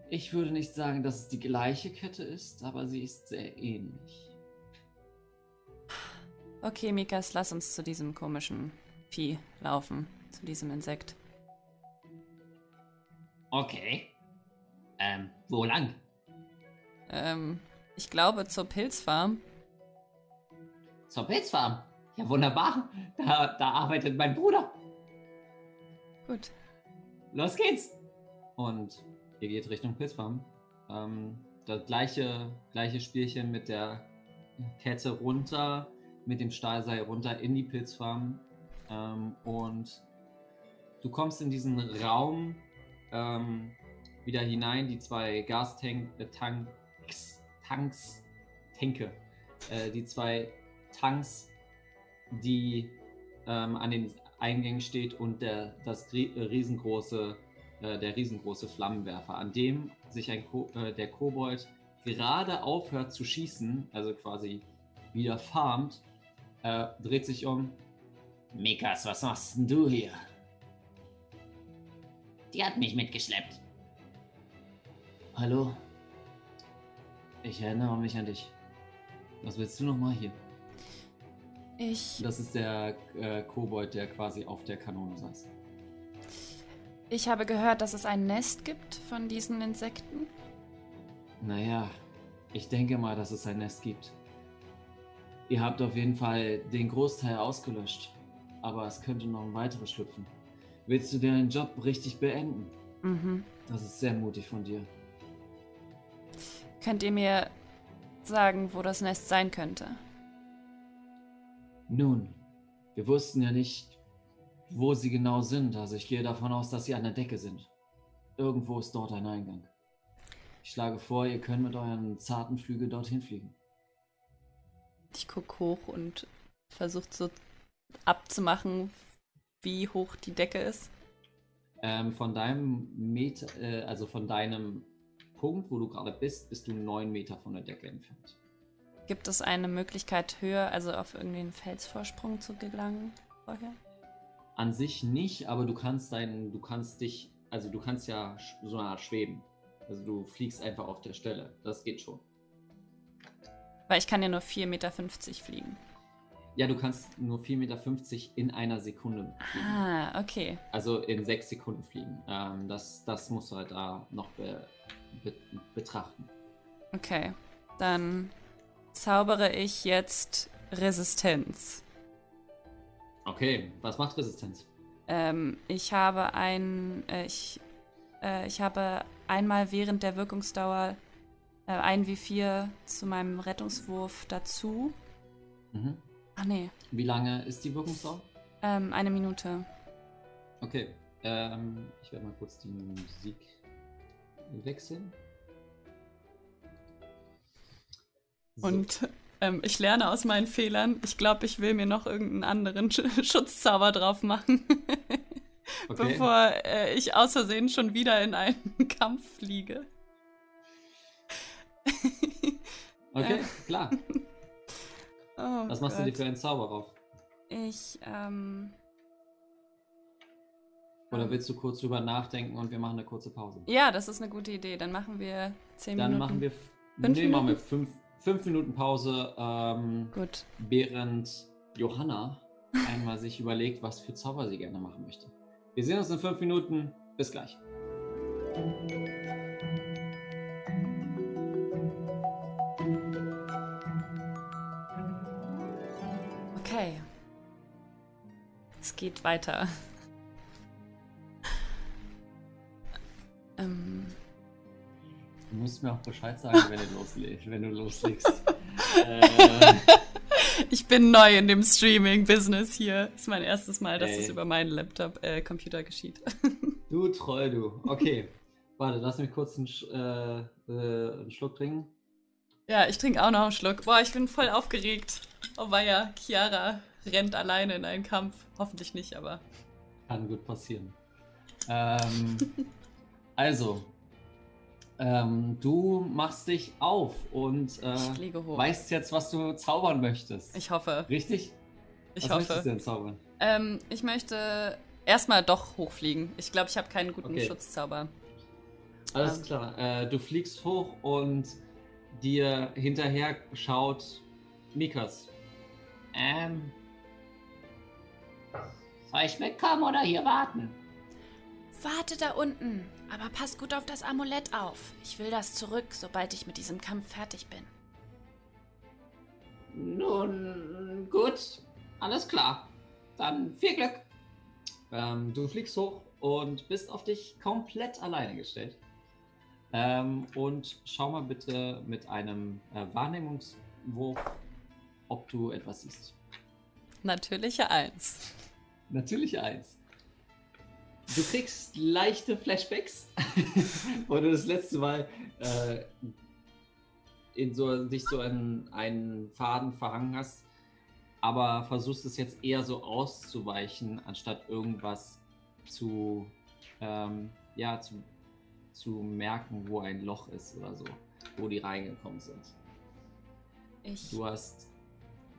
Ich würde nicht sagen, dass es die gleiche Kette ist, aber sie ist sehr ähnlich. Okay, Mikas, lass uns zu diesem komischen Vieh laufen, zu diesem Insekt. Okay. Ähm, wo lang? Ähm, ich glaube zur Pilzfarm. Zur Pilzfarm. Ja, wunderbar. Da, da arbeitet mein Bruder. Gut. Los geht's. und ihr geht Richtung Pilzfarm. Ähm, das gleiche, gleiche Spielchen mit der Kette runter, mit dem Stahlseil runter in die Pilzfarm. Ähm, und du kommst in diesen Raum ähm, wieder hinein, die zwei Gastanks, äh, Tanks, Tanks, Tänke, äh, die zwei Tanks, die ähm, an den Eingängen steht und der, das riesengroße, äh, der riesengroße Flammenwerfer, an dem sich ein Ko äh, der Kobold gerade aufhört zu schießen, also quasi wieder farmt, äh, dreht sich um. Mikas, was machst denn du hier? Die hat mich mitgeschleppt. Hallo? Ich erinnere mich an dich. Was willst du nochmal hier? Ich. Das ist der äh, Kobold, der quasi auf der Kanone saß. Ich habe gehört, dass es ein Nest gibt von diesen Insekten. Naja, ich denke mal, dass es ein Nest gibt. Ihr habt auf jeden Fall den Großteil ausgelöscht, aber es könnte noch ein weiteres schlüpfen. Willst du deinen Job richtig beenden? Mhm. Das ist sehr mutig von dir. Könnt ihr mir sagen, wo das Nest sein könnte? Nun, wir wussten ja nicht, wo sie genau sind. Also ich gehe davon aus, dass sie an der Decke sind. Irgendwo ist dort ein Eingang. Ich schlage vor, ihr könnt mit euren zarten Flügel dorthin fliegen. Ich gucke hoch und versuche so abzumachen, wie hoch die Decke ist. Ähm, von deinem Meter, äh, also von deinem Punkt, wo du gerade bist, bist du neun Meter von der Decke entfernt. Gibt es eine Möglichkeit höher, also auf irgendeinen Felsvorsprung zu gelangen vorher? An sich nicht, aber du kannst deinen, du kannst dich, also du kannst ja so eine Art schweben. Also du fliegst einfach auf der Stelle. Das geht schon. Weil ich kann ja nur 4,50 Meter fliegen. Ja, du kannst nur 4,50 Meter in einer Sekunde fliegen. Ah, okay. Also in sechs Sekunden fliegen. Ähm, das, das musst du halt da noch be, be, betrachten. Okay, dann zaubere ich jetzt Resistenz. Okay, was macht Resistenz? Ähm, ich habe ein, äh, ich, äh, ich habe einmal während der Wirkungsdauer äh, ein W4 zu meinem Rettungswurf dazu. Mhm. Ach nee. Wie lange ist die Wirkungsdauer? Ähm, eine Minute. Okay. Ähm, ich werde mal kurz die Musik wechseln. Und ähm, ich lerne aus meinen Fehlern. Ich glaube, ich will mir noch irgendeinen anderen Sch <laughs> Schutzzauber drauf machen. <laughs> okay. Bevor äh, ich aus Versehen schon wieder in einen <laughs> Kampf fliege. okay, klar. Oh Was machst Gott. du dir für einen Zauber drauf? Ich, ähm. Oder willst du kurz drüber nachdenken und wir machen eine kurze Pause? Ja, das ist eine gute Idee. Dann machen wir zehn Dann Minuten. Dann machen wir. Fünf nee, Minuten? machen wir fünf, fünf Minuten Pause. Ähm, Gut. Während Johanna einmal sich überlegt, was für Zauber sie gerne machen möchte. Wir sehen uns in fünf Minuten. Bis gleich. Okay. Es geht weiter. ähm. Du musst mir auch Bescheid sagen, wenn du, loslegst. Wenn du loslegst. <laughs> äh. Ich bin neu in dem Streaming-Business hier. Ist mein erstes Mal, dass Ey. das über meinen Laptop-Computer äh, geschieht. <laughs> du Troll, du. Okay. Warte, lass mich kurz einen, äh, äh, einen Schluck trinken. Ja, ich trinke auch noch einen Schluck. Boah, ich bin voll aufgeregt. Oh ja, Chiara rennt alleine in einen Kampf. Hoffentlich nicht, aber. Kann gut passieren. Ähm, also, ähm, du machst dich auf und äh, weißt jetzt, was du zaubern möchtest. Ich hoffe. Richtig? Ich was hoffe. möchtest du denn zaubern? Ähm, ich möchte erstmal doch hochfliegen. Ich glaube, ich habe keinen guten okay. Schutzzauber. Alles ähm. klar. Äh, du fliegst hoch und dir hinterher schaut Mikas. Ähm. Soll ich mitkommen oder hier warten? Warte da unten. Aber pass gut auf das Amulett auf. Ich will das zurück, sobald ich mit diesem Kampf fertig bin. Nun, gut. Alles klar. Dann viel Glück. Ähm, du fliegst hoch und bist auf dich komplett alleine gestellt. Ähm, und schau mal bitte mit einem äh, Wahrnehmungswurf, ob du etwas siehst. Natürliche Eins. Natürlich eins. Du kriegst leichte Flashbacks, <laughs> wo du das letzte Mal äh, in so, dich so in einen Faden verhangen hast, aber versuchst es jetzt eher so auszuweichen, anstatt irgendwas zu, ähm, ja, zu, zu merken, wo ein Loch ist oder so, wo die reingekommen sind. Ich, Du hast,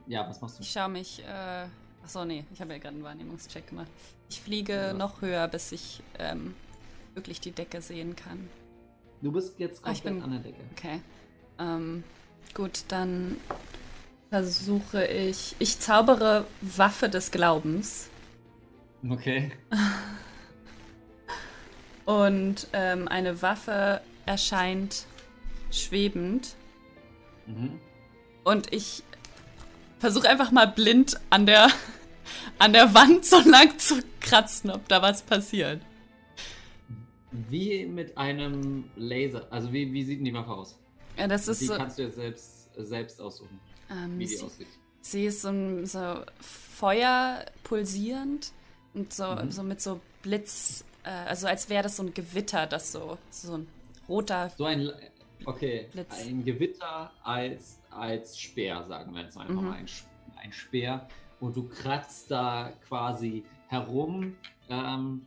ja, was machst du? ich schaue mich. Äh, achso, nee, ich habe ja gerade einen Wahrnehmungscheck gemacht. Ich fliege Ja. noch höher, bis ich ähm, wirklich die Decke sehen kann. Du bist jetzt Ah, ich komplett bin- an der Decke. Okay. Ähm, gut, dann versuche ich. Ich zaubere Waffe des Glaubens. Okay. <laughs> Und ähm, eine Waffe erscheint schwebend. Mhm. Und ich versuche einfach mal blind an der, an der Wand so lang zu kratzen, ob da was passiert. Wie mit einem Laser. Also wie, wie sieht denn die Waffe aus? Ja, das ist die so. kannst du jetzt selbst, selbst aussuchen, Ähm, wie die sie, aussieht. sie ist so, so Feuer pulsierend und so, Mhm. so mit so Blitz, äh, also als wäre das so ein Gewitter, das so, so ein roter. So ein, okay, Blitz. ein Gewitter als, als Speer, sagen wir jetzt einfach Mhm. mal. Ein, ein Speer. Und du kratzt da quasi herum. Ähm,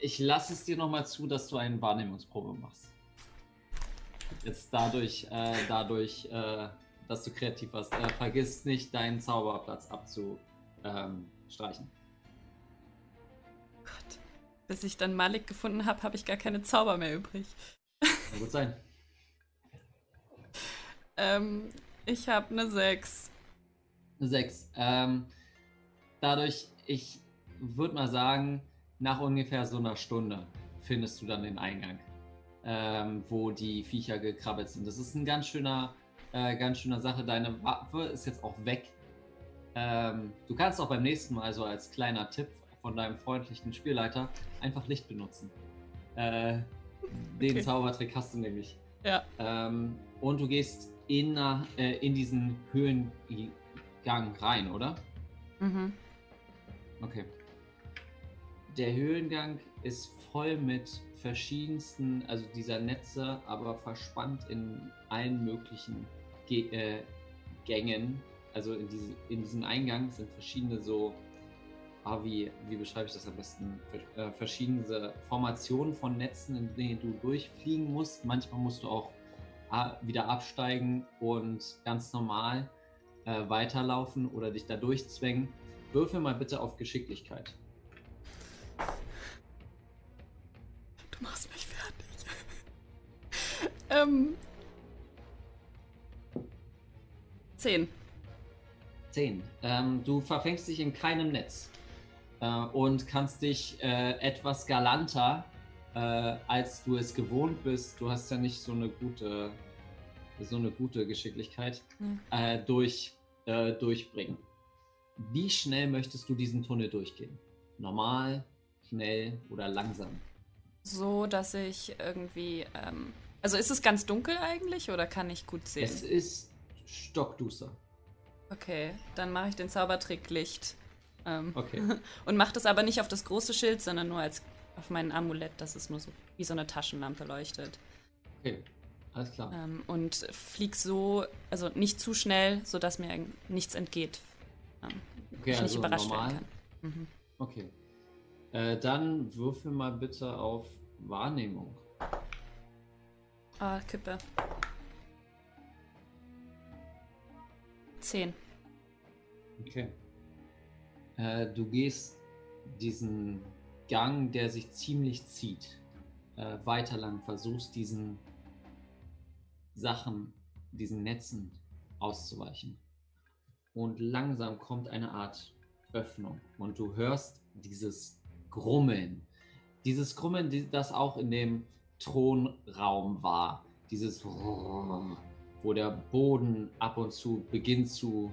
ich lasse es dir nochmal zu, dass du eine Wahrnehmungsprobe machst. Jetzt dadurch, äh, dadurch äh, dass du kreativ warst. Äh, vergiss nicht, deinen Zauberplatz abzustreichen. Ähm. Gott. Bis ich dann Malik gefunden habe, habe ich gar keine Zauber mehr übrig. Kann gut sein. Ähm, ich habe eine 6. Eine 6. Ähm, dadurch, ich würde mal sagen, nach ungefähr so einer Stunde findest du dann den Eingang, ähm, wo die Viecher gekrabbelt sind. Das ist ein ganz schöner, äh, ganz schöner Sache. Deine Waffe ist jetzt auch weg. Ähm, du kannst auch beim nächsten Mal, so als kleiner Tipp von deinem freundlichen Spielleiter, einfach Licht benutzen. Äh, den Okay. Zaubertrick hast du nämlich. Ja. Ähm, und du gehst in, äh, in diesen Höhengang rein, oder? Mhm. Okay. Der Höhengang ist voll mit verschiedensten, also dieser Netze, aber verspannt in allen möglichen Ge äh, Gängen. Also in, diese, in diesem Eingang sind verschiedene so, ah, wie, wie beschreibe ich das am besten? Äh, verschiedene Formationen von Netzen, in denen du durchfliegen musst. Manchmal musst du auch wieder absteigen und ganz normal äh, weiterlaufen oder dich da durchzwängen. Würfel mal bitte auf Geschicklichkeit. Du machst mich fertig. <laughs> ähm. 10. 10. Ähm, du verfängst dich in keinem Netz äh, und kannst dich äh, etwas galanter, äh, als du es gewohnt bist. Du hast ja nicht so eine gute, so eine gute Geschicklichkeit Hm. äh, durch, äh, durchbringen. Wie schnell möchtest du diesen Tunnel durchgehen? Normal, schnell oder langsam? So, dass ich irgendwie. Ähm, also ist es ganz dunkel eigentlich oder kann ich gut sehen? Es ist stockduster. Okay, dann mache ich den Zaubertrick Licht. Ähm, Okay. <laughs> Und mache das aber nicht auf das große Schild, sondern nur als auf mein Amulett, dass es nur so wie so eine Taschenlampe leuchtet. Okay, alles klar. Ähm, und flieg so, also nicht zu schnell, sodass mir nichts entgeht. Ähm, Okay, ich nicht also überrascht normal. werden kann. Mhm. Okay. Äh, dann würfel mal bitte auf Wahrnehmung. Ah, Kippe. Zehn. Okay. Äh, du gehst diesen Gang, der sich ziemlich zieht, äh, weiter lang, versuchst diesen Sachen, diesen Netzen auszuweichen. Und langsam kommt eine Art Öffnung und du hörst dieses Grummeln. Dieses Grummeln, das auch in dem Thronraum war. Dieses wo der Boden ab und zu beginnt zu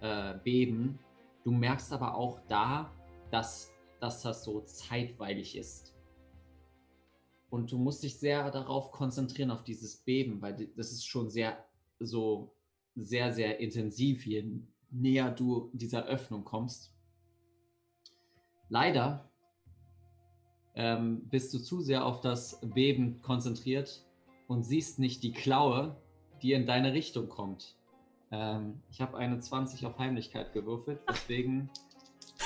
äh, beben. Du merkst aber auch da, dass dass das so zeitweilig ist. Und du musst dich sehr darauf konzentrieren, auf dieses Beben, weil das ist schon sehr, so, sehr, sehr intensiv, je näher du dieser Öffnung kommst. Leider ähm, bist du zu sehr auf das Beben konzentriert und siehst nicht die Klaue, die in deine Richtung kommt. Ähm, ich habe eine 20 auf Heimlichkeit gewürfelt, <laughs> deswegen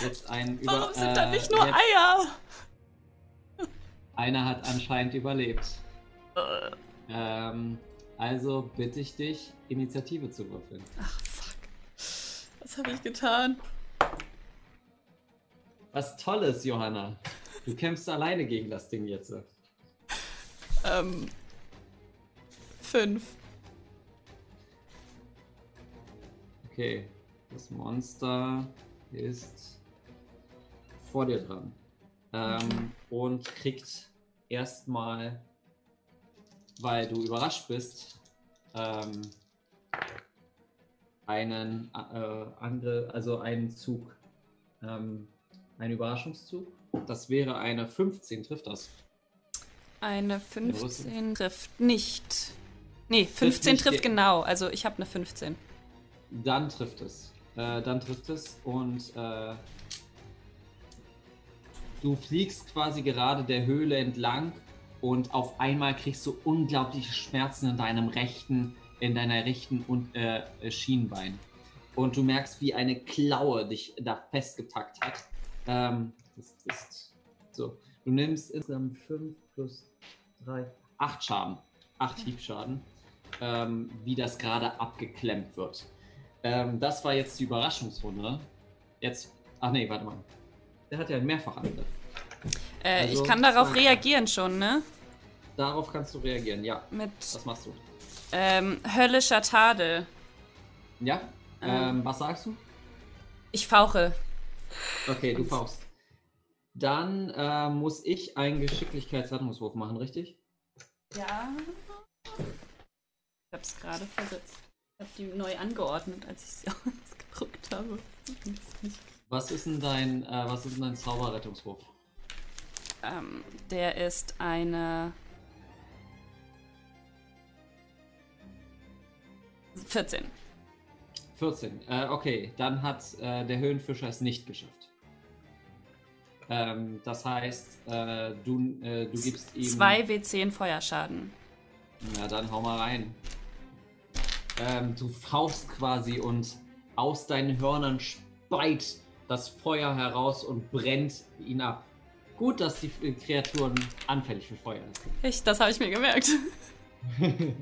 jetzt ein über. Warum sind da äh, nicht nur jetzt- Eier? Einer hat anscheinend überlebt. Äh, Ähm, also bitte ich dich, Initiative zu würfeln. Ach, fuck. Was habe ich getan? Was Tolles, Johanna. Du kämpfst alleine gegen das Ding jetzt. Ähm. Fünf. Okay, das Monster ist vor dir dran. Ähm, und kriegt erstmal, weil du überrascht bist, ähm, einen äh, andere, also einen Zug, ähm, einen Überraschungszug. Das wäre eine 15, trifft das? Eine was ist 15 trifft nicht. Nee, 15 nicht trifft die- genau. Also ich habe eine 15. Dann trifft es. Äh, dann trifft es und äh, du fliegst quasi gerade der Höhle entlang und auf einmal kriegst du unglaubliche Schmerzen in deinem rechten, in deiner rechten und, äh, Schienbein. Und du merkst, wie eine Klaue dich da festgepackt hat. Ähm, das ist so. Du nimmst insgesamt 5 plus 3, 8 Schaden. 8 Hiebschaden. Ähm, wie das gerade abgeklemmt wird. Ähm, das war jetzt die Überraschungsrunde. Jetzt. Ach nee, warte mal. Der hat ja einen Mehrfachangriff. Äh, Also, ich kann darauf reagieren schon, ne? Darauf kannst du reagieren, ja. Mit Was machst du? ähm, höllischer Tadel. Ja? Ähm. Ähm, was sagst du? Ich fauche. Okay, du fauchst. Dann äh, muss ich einen Geschicklichkeitsrettungswurf machen, richtig? Ja. Ich hab's gerade versetzt. Ich hab die neu angeordnet, als ich sie <laughs> ausgedruckt habe. Was ist denn dein, äh, was ist denn dein Zauberrettungswurf? Ähm, der ist eine 14. 14. Äh, okay, dann hat äh, der Höhenfischer es nicht geschafft. Ähm, das heißt, äh, du, äh, du gibst ihm. 2 W10 Feuerschaden. Na dann hau mal rein. Ähm, du fauchst quasi und aus deinen Hörnern speit das Feuer heraus und brennt ihn ab. Gut, dass die Kreaturen anfällig für Feuer sind. Ich, das habe ich mir gemerkt. <laughs>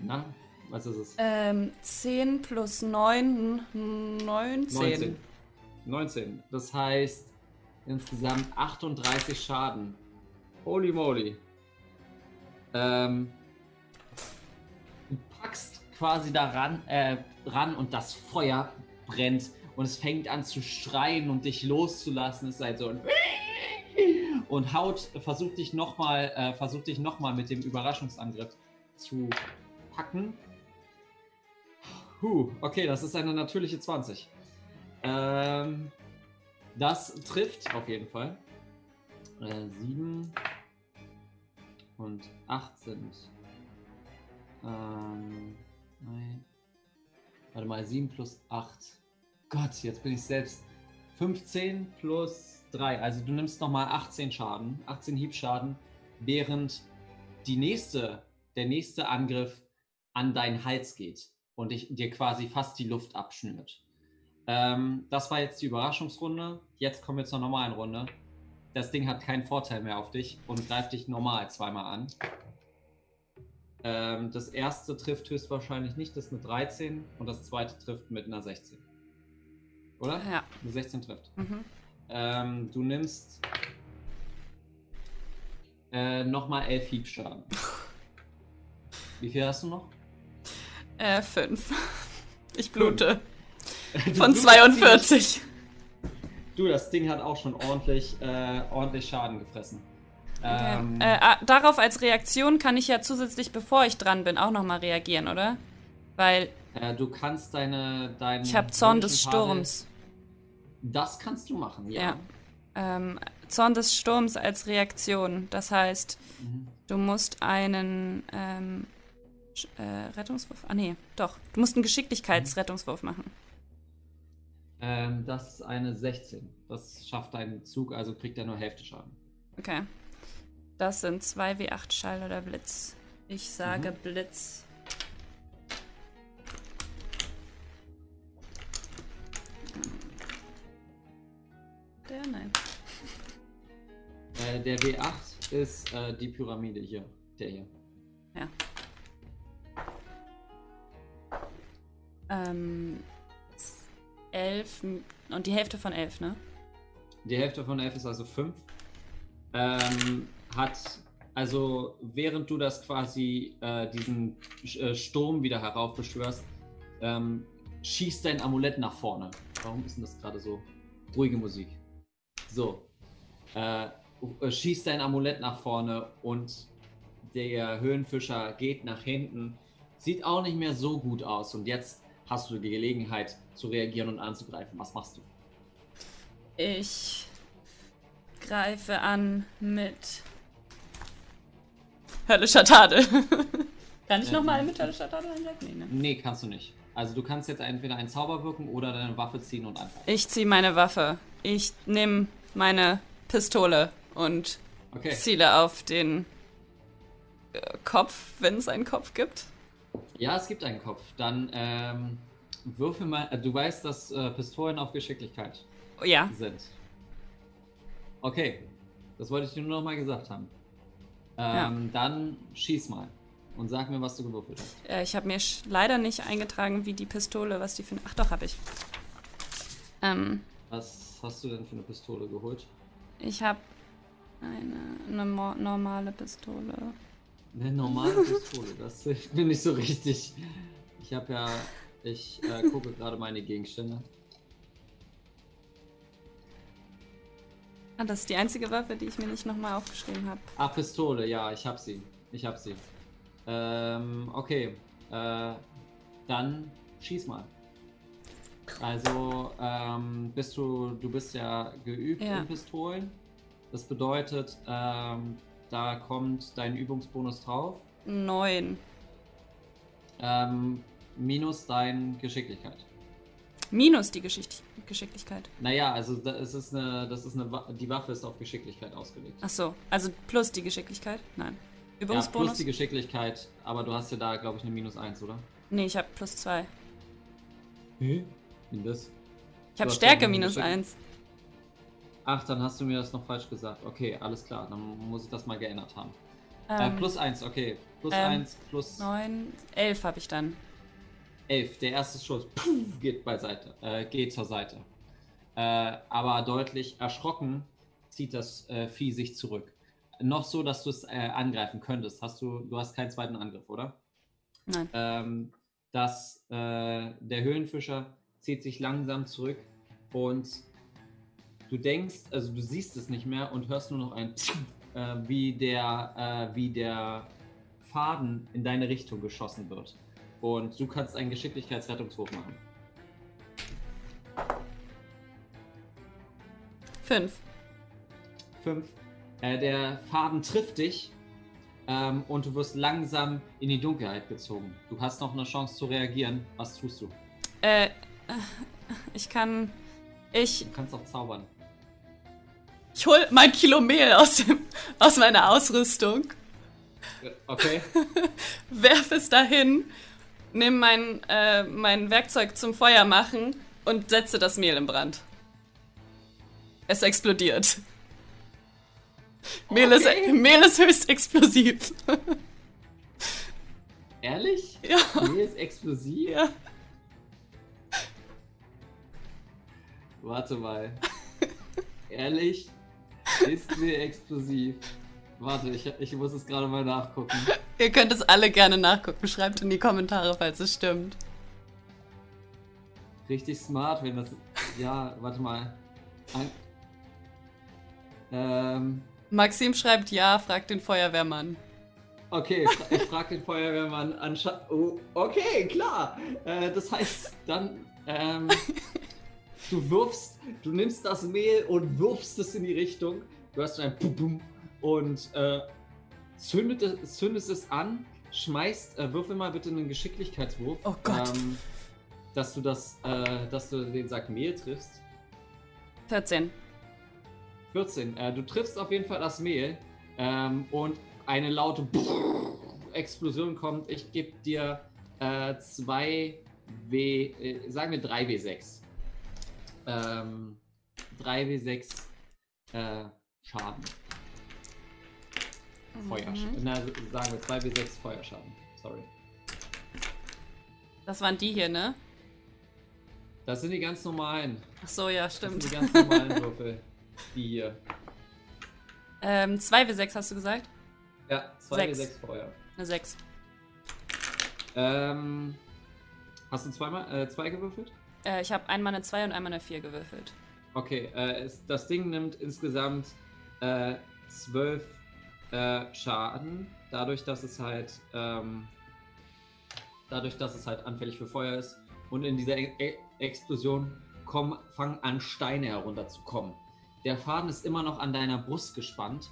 Na, was ist es? Ähm, 10 plus 9, 19. 19. 19. Das heißt insgesamt 38 Schaden. Holy moly. Ähm, packst quasi daran äh, ran und das Feuer brennt und es fängt an zu schreien und dich loszulassen. Es ist halt so ein <laughs> und haut versucht dich nochmal äh, versucht dich noch mal mit dem Überraschungsangriff zu packen. Huh, okay, das ist eine natürliche 20. Ähm, das trifft auf jeden Fall. Äh, 7 und 8 sind. Ähm, nein. Warte mal, 7 plus 8. Gott, jetzt bin ich selbst. 15 plus 3. Also du nimmst nochmal 18 Schaden, 18 Hiebschaden, während die nächste, der nächste Angriff an deinen Hals geht und dich, dir quasi fast die Luft abschnürt. Ähm, das war jetzt die Überraschungsrunde. Jetzt kommen wir zur normalen Runde. Das Ding hat keinen Vorteil mehr auf dich und greift dich normal zweimal an. Ähm, das erste trifft höchstwahrscheinlich nicht, das ist eine 13 und das zweite trifft mit einer 16. Oder? Ja. Eine 16 trifft. Mhm. Ähm, du nimmst äh, nochmal 11 Hiebschaden. <laughs> Wie viel hast du noch? Äh, 5. <laughs> Ich blute. <laughs> Von blutest 42. Du, das Ding hat auch schon ordentlich, äh, ordentlich Schaden gefressen. Ähm, Okay. Äh, ah, darauf als Reaktion kann ich ja zusätzlich, bevor ich dran bin, auch nochmal reagieren, oder? Weil Äh, du kannst deine. deinen Ich habe Zorn des Sturms. Das kannst du machen, ja. Ja. Ähm, Zorn des Sturms als Reaktion. Das heißt, Mhm. du musst einen ähm, äh, Rettungswurf. Ah, nee, doch. Du musst einen Geschicklichkeitsrettungswurf machen. Ähm, das ist eine 16. Das schafft deinen Zug, also kriegt er nur Hälfte Schaden. Okay. Das sind 2W8 Schall oder Blitz. Ich sage Mhm. Blitz. Der, nein. <laughs> Äh, der W8 ist äh, die Pyramide hier. Der hier. Ähm, 11 und die Hälfte von 11, ne? Die Hälfte von 11 ist also 5. Ähm, hat, also während du das quasi äh, diesen äh, Sturm wieder heraufbeschwörst, ähm, schießt dein Amulett nach vorne. Warum ist denn das gerade so? Ruhige Musik. So. Äh, äh, schießt dein Amulett nach vorne und der Höhenfischer geht nach hinten. Sieht auch nicht mehr so gut aus. Und jetzt hast du die Gelegenheit zu reagieren und anzugreifen. Was machst du? Ich greife an mit höllischer Tadel. <laughs> Kann ich Ähm. nochmal mit höllischer Tadel angreifen? Nee, ne? Nee, kannst du nicht. Also du kannst jetzt entweder einen Zauber wirken oder deine Waffe ziehen und angreifen. Ich ziehe meine Waffe. Ich nehme meine Pistole und Okay. ziele auf den äh, Kopf, wenn es einen Kopf gibt. Ja, es gibt einen Kopf. Dann ähm, würfel mal. Äh, du weißt, dass äh, Pistolen auf Geschicklichkeit Oh, ja, sind. Okay. Das wollte ich dir nur noch mal gesagt haben. Ähm, Ja. Dann schieß mal. Und sag mir, was du gewürfelt hast. äh, ich habe mir leider nicht eingetragen, wie die Pistole, was die für. Ach doch, habe ich. Ähm, Was hast du denn für eine Pistole geholt? ich habe eine, eine normale Pistole. Eine normale <laughs> Pistole, das hilft mir nicht so richtig. Ich habe ja. Ich äh, gucke gerade meine Gegenstände. Ah, das ist die einzige Waffe, die ich mir nicht nochmal aufgeschrieben habe. Ah, Pistole, ja, ich hab sie. Ich hab sie. Ähm, okay. Äh, dann schieß mal. Also, ähm, bist du, du bist ja geübt Ja. in Pistolen. Das bedeutet, ähm, da kommt dein Übungsbonus drauf. Neun. Ähm, minus dein Geschicklichkeit. Minus die Geschicht Geschicklichkeit. Naja, also da, es ist eine, das ist eine, die Waffe ist auf Geschicklichkeit ausgelegt. Ach so, also plus die Geschicklichkeit? Nein. Ja, Übungsbonus? plus die Geschicklichkeit, aber du hast ja da, glaube ich, eine minus 1, oder? nee, ich habe plus zwei. Wie das? Ich habe Stärke ja minus Geschick- eins. Ach, dann hast du mir das noch falsch gesagt. Okay, alles klar. Dann muss ich das mal geändert haben. Ähm, äh, plus 1, okay. Plus ähm, 1, plus neun, elf habe ich dann. 11. Der erste Schuss puh, geht beiseite. Äh, geht zur Seite. Äh, aber deutlich erschrocken zieht das äh, Vieh sich zurück. Noch so, dass du es äh, angreifen könntest. Hast du, du hast keinen zweiten Angriff, oder? Nein. ähm, dass äh, der Höhenfischer zieht sich langsam zurück und du denkst, also du siehst es nicht mehr und hörst nur noch ein äh, wie der wie der Faden in deine Richtung geschossen wird. Und du kannst einen Geschicklichkeitsrettungswurf machen. Fünf. Fünf. Äh, der Faden trifft dich ähm, und du wirst langsam in die Dunkelheit gezogen. Du hast noch eine Chance zu reagieren. Was tust du? Äh, ich kann. Ich, Du kannst auch zaubern. ich hol mein Kilo Mehl aus, dem, aus meiner Ausrüstung, Äh, Okay. <laughs> werf es dahin, nehme mein, äh, mein Werkzeug zum Feuer machen und setze das Mehl in Brand. Es explodiert. Mehl, ist, Okay. Mehl ist höchst explosiv. Ehrlich? ja, Mehl ist explosiv? ja. Warte mal. Ehrlich? Ist Mehl explosiv? Warte, ich, ich muss es gerade mal nachgucken. <laughs> Ihr könnt es alle gerne nachgucken. Schreibt in die Kommentare, falls es stimmt. Richtig smart, wenn das. Ja, warte mal. An ähm, Maxim schreibt ja, fragt den Feuerwehrmann. Okay, ich frage den Feuerwehrmann anscheinend. Oh, okay, klar. Äh, das heißt, dann. Ähm, <laughs> du wirfst, du nimmst das Mehl und wirfst es in die Richtung. Du hast ein Pum Pum und äh, zündet, es- zündest es an, schmeißt, äh, würfel mal bitte einen Geschicklichkeitswurf. Oh Gott. Ähm, dass du das, äh, dass du den Sack Mehl triffst. 14. 14. Äh, du triffst auf jeden Fall das Mehl ähm, und eine laute <laughs> Explosion kommt. Ich gebe dir äh, 2 W, äh, sagen wir 3 W6. Ähm, 3 W6 äh, Schaden. Feuerschaden. Na, sagen wir 2 W6 Feuerschaden. Sorry. Das waren die hier, ne? Das sind die ganz normalen. Ach so, ja, Das stimmt. sind die ganz normalen <laughs> Würfel. Die hier. Ähm, 2 W6 hast du gesagt? Ja, 2 Sechs. W6 Feuer. Eine 6. Ähm, hast du zweimal, äh, zwei gewürfelt? Äh, ich habe einmal eine 2 und einmal eine 4 gewürfelt. Okay, äh, es, das Ding nimmt insgesamt äh, zwölf äh, Schaden, dadurch, dass es halt, ähm, dadurch, dass es halt anfällig für Feuer ist. Und in dieser e e Explosion kommen, fangen an Steine herunterzukommen. Der Faden ist immer noch an deiner Brust gespannt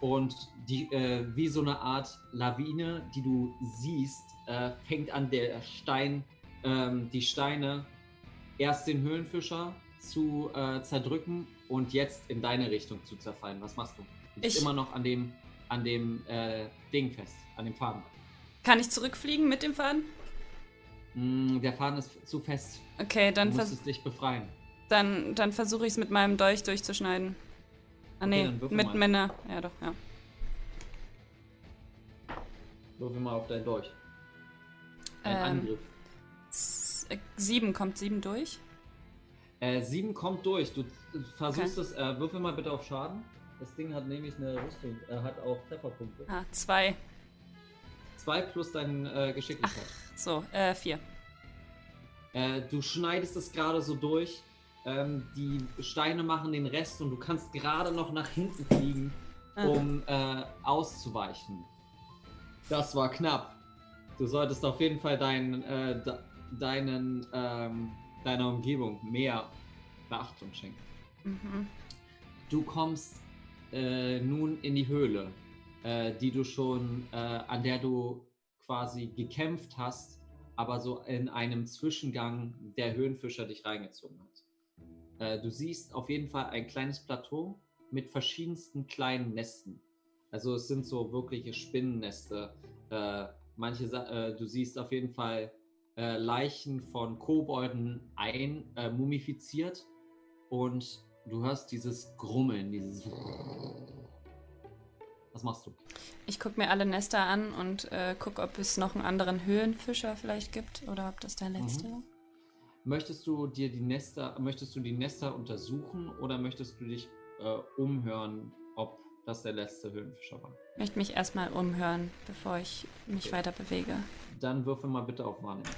und die, äh, wie so eine Art Lawine, die du siehst, äh, fängt an der Stein, ähm, die Steine erst den Höhlenfischer zu äh, zerdrücken und jetzt in deine Richtung zu zerfallen. Was machst du? Du bist Ich- immer noch an dem, an dem äh, Ding fest, an dem Faden. Kann ich zurückfliegen mit dem Faden? Mm, der Faden ist zu fest. Okay, dann, du musst dich befreien. dann, dann versuche ich es mit meinem Dolch durchzuschneiden. Ah, nee, würfel mit. Männer. Ja, doch, ja. Würfel mal auf dein Dolch. Ein Ähm. Angriff. Äh, sieben, kommt sieben durch? Äh, sieben kommt durch. Du versuchst es. Äh, würfel mal bitte auf Schaden. Das Ding hat nämlich eine Rüstung. Er hat auch Trefferpunkte. Ah, zwei. Zwei plus deine äh, Geschicklichkeit. So, äh, vier. Äh, du schneidest es gerade so durch. Ähm, die Steine machen den Rest und du kannst gerade noch nach hinten fliegen, Ah. um äh, auszuweichen. Das war knapp. Du solltest auf jeden Fall dein, äh, de deinen, ähm, deiner Umgebung mehr Beachtung schenken. Mhm. Du kommst äh, nun in die Höhle, äh, die du schon, äh, an der du quasi gekämpft hast, aber so in einem Zwischengang der Höhenfischer dich reingezogen hat. Äh, du siehst auf jeden Fall ein kleines Plateau mit verschiedensten kleinen Nesten. Also es sind so wirkliche Spinnenneste. Äh, manche, äh, du siehst auf jeden Fall Leichen von Kobolden ein, mumifiziert und du hörst dieses Grummeln, dieses. Was machst du? Ich gucke mir alle Nester an und äh, gucke, ob es noch einen anderen Höhenfischer vielleicht gibt oder ob das der letzte war. Möchtest du dir die Nester, möchtest du die Nester untersuchen oder möchtest du dich äh, umhören, ob das der letzte Höhlenfischer war? Ich möchte mich erstmal umhören, bevor ich mich weiter bewege. Dann würfel mal bitte auf Wahrnehmung.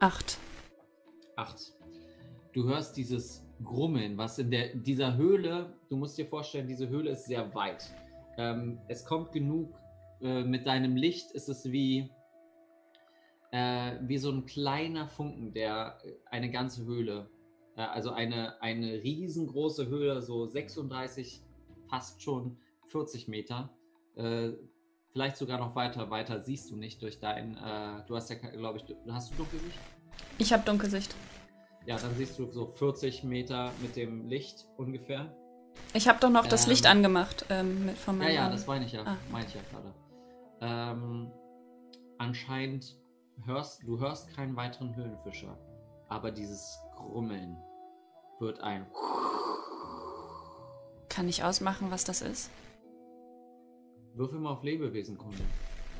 Acht. Acht. Du hörst dieses Grummeln, was in der, dieser Höhle, du musst dir vorstellen, diese Höhle ist sehr weit. Ähm, es kommt genug, äh, mit deinem Licht ist es wie, äh, wie so ein kleiner Funken, der eine ganze Höhle, äh, also eine, eine riesengroße Höhle, so 36, fast schon 40 Meter, äh, vielleicht sogar noch weiter, weiter siehst du nicht durch dein, äh, du hast ja, glaube ich, du, hast du Dunkelsicht? Ich habe Dunkelsicht. Ja, dann siehst du so 40 Meter mit dem Licht ungefähr. Ich habe doch noch das Ähm, Licht angemacht ähm, mit, von Ja, meinem ja, Arm. das meine ich ja, Ah. meine ich ja gerade. Ähm, anscheinend hörst du hörst keinen weiteren Höhlenfischer, aber dieses Grummeln wird ein. Kann ich ausmachen, was das ist? Würfel mal auf Lebewesenkunde.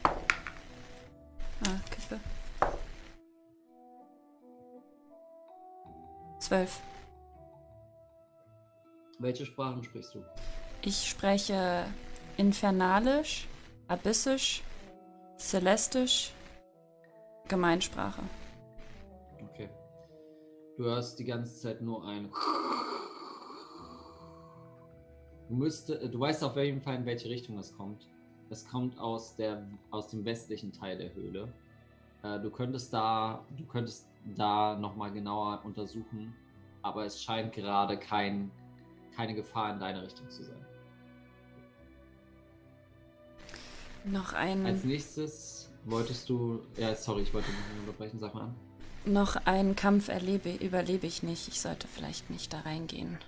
Ah, Kippe. Zwölf. Welche Sprachen sprichst du? Ich spreche Infernalisch, Abyssisch, Celestisch, Gemeinsprache. Okay. Du hörst die ganze Zeit nur ein. Du, müsste, du weißt auf jeden Fall, in welche Richtung es kommt. Es kommt aus, der, aus dem westlichen Teil der Höhle. Äh, du könntest da, du könntest da nochmal genauer untersuchen, aber es scheint gerade kein, keine Gefahr in deine Richtung zu sein. Noch ein, Als nächstes wolltest du. Ja, sorry, ich wollte nicht unterbrechen, sag mal an. noch einen Kampf erlebe, überlebe ich nicht. Ich sollte vielleicht nicht da reingehen,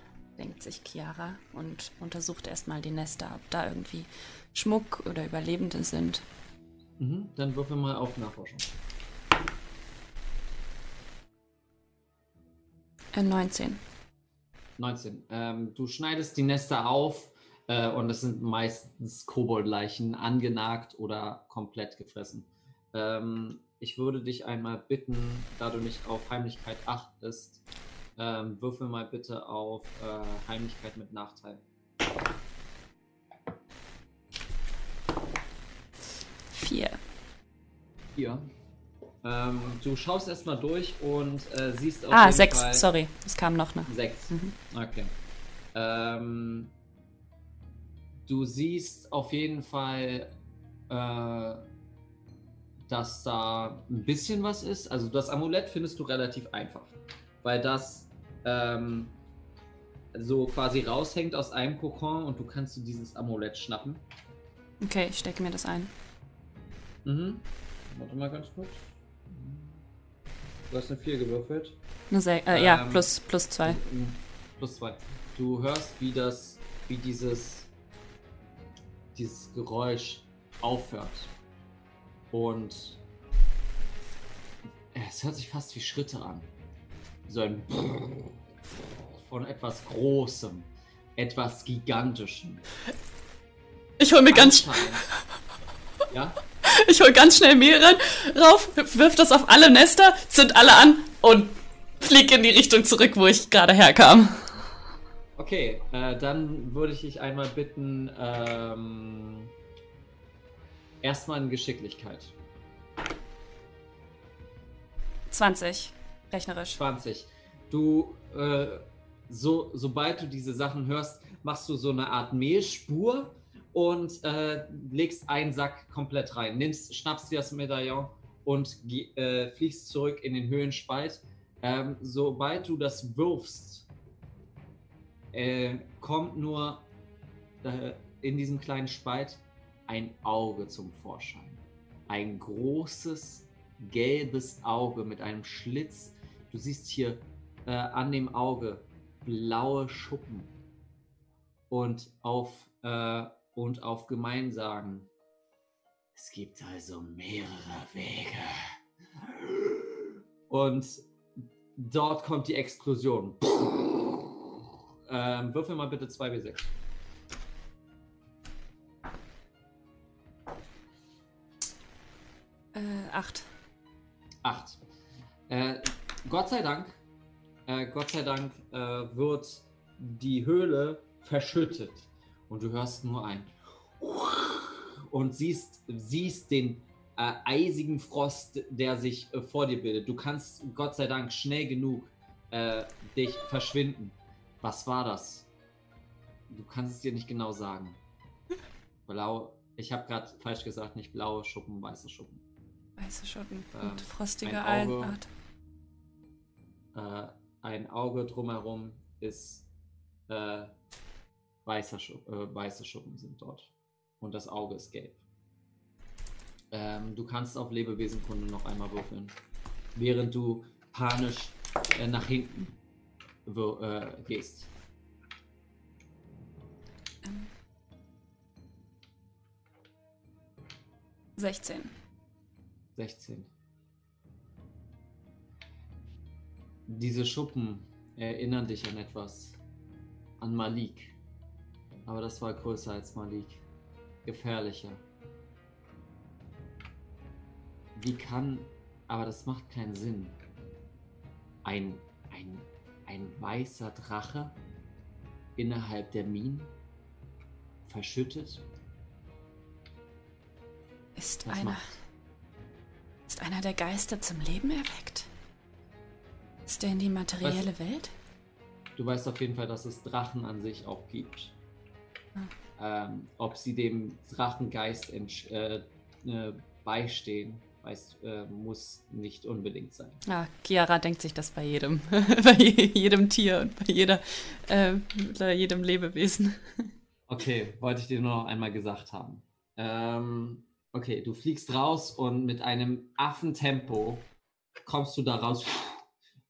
denkt sich Chiara und untersucht erstmal die Nester, ob da irgendwie Schmuck oder Überlebende sind. Mhm, dann würfel mal auf Nachforschung. Äh, 19. 19. Ähm, du schneidest die Nester auf äh, und es sind meistens Koboldleichen, angenagt oder komplett gefressen. Ähm, ich würde dich einmal bitten, da du nicht auf Heimlichkeit achtest, ähm, würfel mal bitte auf äh, Heimlichkeit mit Nachteil. Vier. Hier. Ähm, du schaust erstmal durch und äh, siehst auf Ah, jeden sechs. Fall Sorry, es kam noch eine. Sechs. Mhm. Okay. Ähm, du siehst auf jeden Fall, äh, dass da ein bisschen was ist. Also das Amulett findest du relativ einfach, weil das ähm, so quasi raushängt aus einem Kokon und du kannst dir dieses Amulett schnappen. Okay, ich stecke mir das ein. Mhm. Warte mal ganz kurz. Du hast eine 4 gewürfelt. Eine Se äh, ja, Ähm, plus, plus zwei. Mhm. Plus zwei. Du hörst, wie das, wie dieses, dieses Geräusch aufhört. Und es hört sich fast wie Schritte an. So ein von etwas Großem, etwas Gigantischem. Ich hol mir ganz, Anscheinend- Ja? <laughs> ich hol ganz schnell Mehl rauf, wirf das auf alle Nester, zünd alle an und flieg in die Richtung zurück, wo ich gerade herkam. Okay, äh, dann würde ich dich einmal bitten, ähm, erstmal in Geschicklichkeit. 20. Rechnerisch. 20. Du, äh, so, sobald du diese Sachen hörst, machst du so eine Art Mehlspur und äh, legst einen Sack komplett rein. Nimmst, schnappst dir das Medaillon und äh, fliegst zurück in den Höhenspalt. Ähm, sobald du das wirfst, äh, kommt nur äh, in diesem kleinen Spalt ein Auge zum Vorschein. Ein großes gelbes Auge mit einem Schlitz. Du siehst hier äh, an dem Auge blaue Schuppen. Und auf, äh, und auf Gemeinsagen. Es gibt also mehrere Wege. Und dort kommt die Explosion. Ähm, würfel mal bitte 2w6. Äh, 8. Acht. Äh, Gott sei Dank, äh, Gott sei Dank äh, wird die Höhle verschüttet und du hörst nur ein und siehst, siehst den äh, eisigen Frost, der sich äh, vor dir bildet. Du kannst Gott sei Dank schnell genug äh, dich verschwinden. Was war das? Du kannst es dir nicht genau sagen. Blau. Ich habe gerade falsch gesagt, nicht blaue Schuppen, weiße Schuppen. Weiße Ähm, und frostige ein Auge. Äh, ein Auge drumherum ist äh, weißer Schu äh, weiße Schuppen sind dort. Und das Auge ist gelb. Ähm, du kannst auf Lebewesenkunde noch einmal würfeln. Während du panisch äh, nach hinten äh, gehst. Ähm. 16. 16. Diese Schuppen erinnern dich an etwas. An Malik. Aber das war größer als Malik. Gefährlicher. Wie kann. Aber das macht keinen Sinn. Ein. ein. ein weißer Drache innerhalb der Minen verschüttet. Ist einer. macht? Ist einer der Geister zum Leben erweckt? Ist er in die materielle Welt? Du weißt auf jeden Fall, dass es Drachen an sich auch gibt. Ähm, ob sie dem Drachengeist äh, äh, beistehen, weiß, äh, muss nicht unbedingt sein. Ja, Chiara denkt sich das bei jedem, <laughs> bei je- jedem Tier und bei jeder, äh, bei jedem Lebewesen. Okay, wollte ich dir nur noch einmal gesagt haben. Ähm, okay, du fliegst raus und mit einem Affentempo kommst du da raus,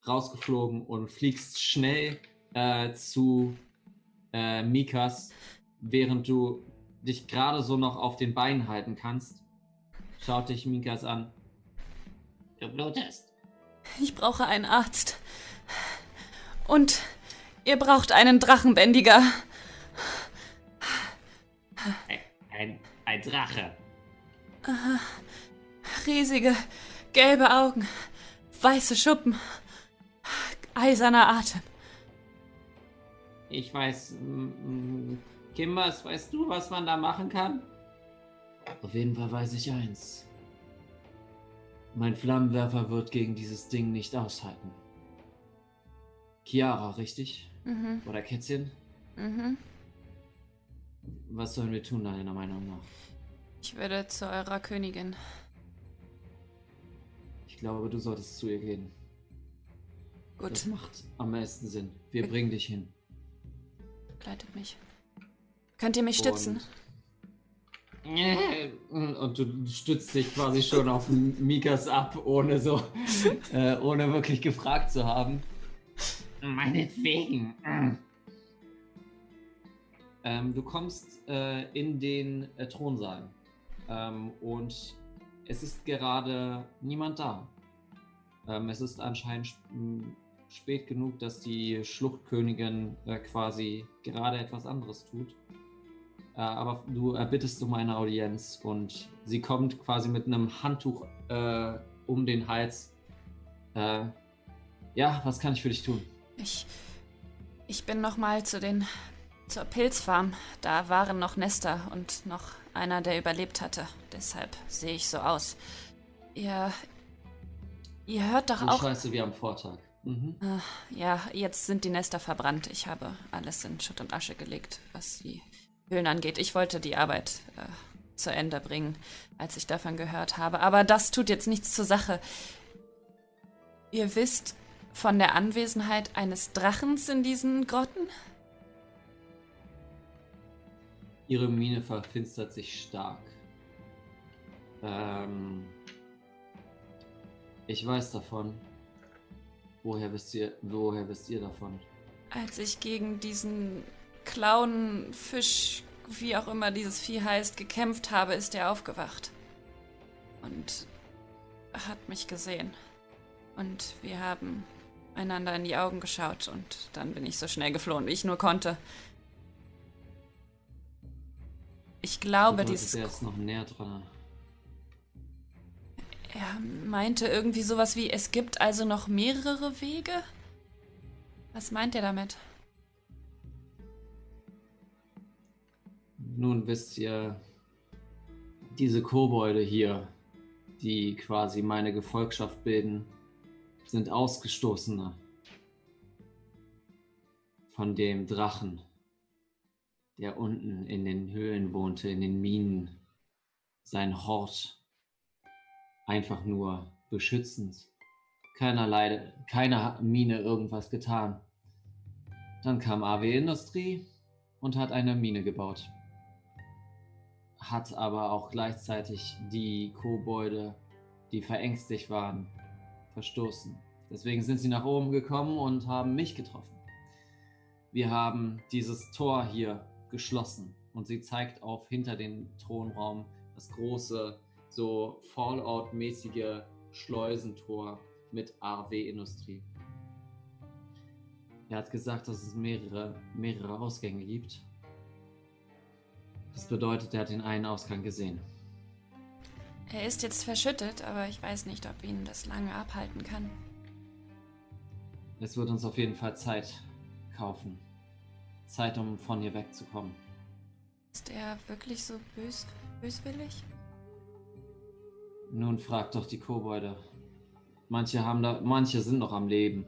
rausgeflogen und fliegst schnell äh, zu äh, Mikas, während du dich gerade so noch auf den Beinen halten kannst. Schaut dich Mikas an. Du blutest. Ich brauche einen Arzt. Und ihr braucht einen Drachenbändiger. Ein, ein Drache. Riesige, gelbe Augen, weiße Schuppen, eiserner Atem. Ich weiß, Kimbers, weißt du, was man da machen kann? Auf jeden Fall weiß ich eins. Mein Flammenwerfer wird gegen dieses Ding nicht aushalten. Chiara, richtig? Mhm, Oder Kätzchen? mhm. Was sollen wir tun, deiner Meinung nach? Ich würde zu eurer Königin. Ich glaube, du solltest zu ihr gehen. Das Gut, macht am meisten Sinn. Wir bringen dich hin. begleitet mich. Könnt ihr mich stützen? Und, und du stützt dich quasi schon auf Mikas ab, ohne so, <laughs> äh, ohne wirklich gefragt zu haben. Meinetwegen. Ähm, du kommst äh, in den äh, Thronsaal ähm, und es ist gerade niemand da. Ähm, es ist anscheinend sp m, spät genug, dass die Schluchtkönigin äh, quasi gerade etwas anderes tut. Äh, aber du erbittest um eine Audienz und sie kommt quasi mit einem Handtuch äh, um den Hals. Äh, ja, was kann ich für dich tun? Ich. Ich bin noch mal zu den. zur Pilzfarm. Da waren noch Nester und noch einer, der überlebt hatte. Deshalb sehe ich so aus. Ihr. Ihr hört doch So auch. scheiße wie am Vortag. Mhm. Ah, Ja, jetzt sind die Nester verbrannt. Ich habe alles in Schutt und Asche gelegt, was die Höhlen angeht. Ich wollte die Arbeit äh, zu Ende bringen, als ich davon gehört habe. Aber das tut jetzt nichts zur Sache. Ihr wisst von der Anwesenheit eines Drachens in diesen Grotten? Ihre Miene verfinstert sich stark. Ähm, ich weiß davon. Woher wisst ihr, woher wisst ihr davon? Als ich gegen diesen Clownfisch, wie auch immer dieses Vieh heißt, gekämpft habe, ist er aufgewacht. Und hat mich gesehen. Und wir haben einander in die Augen geschaut und dann bin ich so schnell geflohen, wie ich nur konnte. Ich glaube, dieses. Er ist noch näher dran. Er meinte irgendwie sowas wie, es gibt also noch mehrere Wege? Was meint er damit? Nun wisst ihr, diese Kobolde hier, die quasi meine Gefolgschaft bilden, sind Ausgestoßene von dem Drachen, der unten in den Höhlen wohnte, in den Minen, sein Hort einfach nur beschützend. Keinerlei, keiner Mine irgendwas getan. Dann kam AW Industrie und hat eine Mine gebaut. Hat aber auch gleichzeitig die Kobolde, die verängstigt waren, verstoßen. Deswegen sind sie nach oben gekommen und haben mich getroffen. Wir haben dieses Tor hier geschlossen und sie zeigt auf hinter den Thronraum das große, so Fallout-mäßige Schleusentor mit AW-Industrie. Er hat gesagt, dass es mehrere, mehrere Ausgänge gibt. Das bedeutet, er hat den einen Ausgang gesehen. Er ist jetzt verschüttet, aber ich weiß nicht, ob ihn das lange abhalten kann. Es wird uns auf jeden Fall Zeit kaufen. Zeit, um von hier wegzukommen. Ist er wirklich so bös böswillig? Nun fragt doch die Kobolde. Manche haben da, manche sind noch am Leben.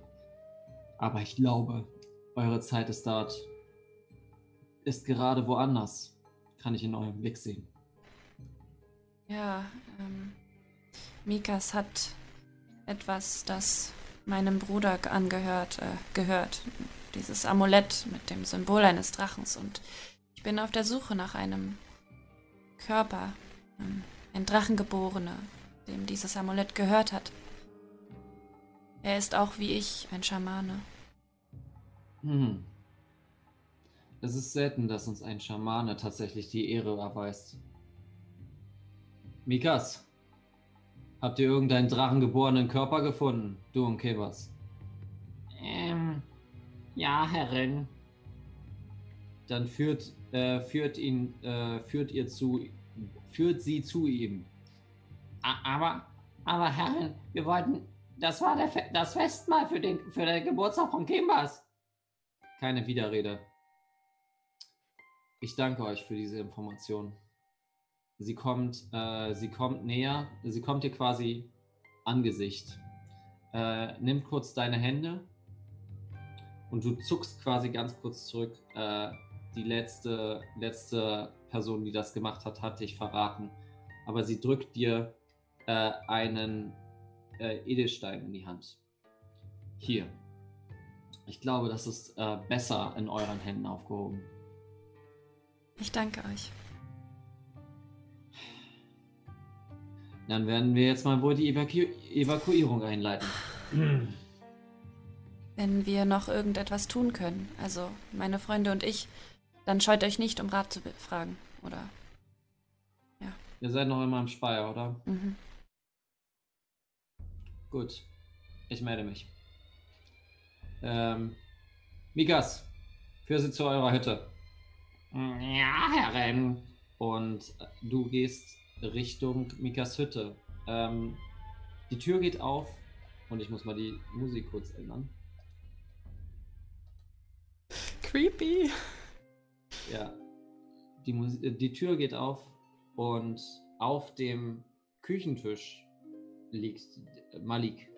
Aber ich glaube, eure Zeit ist dort ist gerade woanders. Kann ich in eurem Blick sehen. Ja, ähm, Mikas hat etwas, das meinem Bruder angehört, äh, gehört. Dieses Amulett mit dem Symbol eines Drachens. Und ich bin auf der Suche nach einem Körper, ähm, ein Drachengeborener, dem dieses Amulett gehört hat. Er ist auch wie ich ein Schamane. Hm. Es ist selten, dass uns ein Schamane tatsächlich die Ehre erweist. Mikas, habt ihr irgendeinen drachengeborenen Körper gefunden, du und Kebas? Ähm, ja, Herrin. Dann führt, äh, führt ihn, äh, führt ihr zu, führt sie zu ihm. Aber, aber Herrin, wir wollten, das war Fe das Festmahl für den, für den Geburtstag von Kimbas. Keine Widerrede. Ich danke euch für diese Information. Sie kommt, äh, sie kommt näher, sie kommt dir quasi Angesicht. Äh, nimm kurz deine Hände und du zuckst quasi ganz kurz zurück. Äh, die letzte, letzte Person, die das gemacht hat, hat dich verraten. Aber sie drückt dir äh, einen äh, Edelstein in die Hand. Hier. Ich glaube, das ist äh, besser in euren Händen aufgehoben. Ich danke euch. Dann werden wir jetzt mal wohl die Evaku Evakuierung einleiten. Wenn wir noch irgendetwas tun können, also meine Freunde und ich, dann scheut euch nicht, um Rat zu fragen, oder? Ihr seid noch immer im Speier, oder? Mhm. Gut. Ich melde mich. Ähm, Mikas, führ sie zu eurer Hütte. Ja, Herrin. Und du gehst Richtung Mikas Hütte. Ähm, die Tür geht auf und ich muss mal die Musik kurz ändern. Creepy. Ja. Die, Mus äh, die Tür geht auf und auf dem Küchentisch liegt Malik.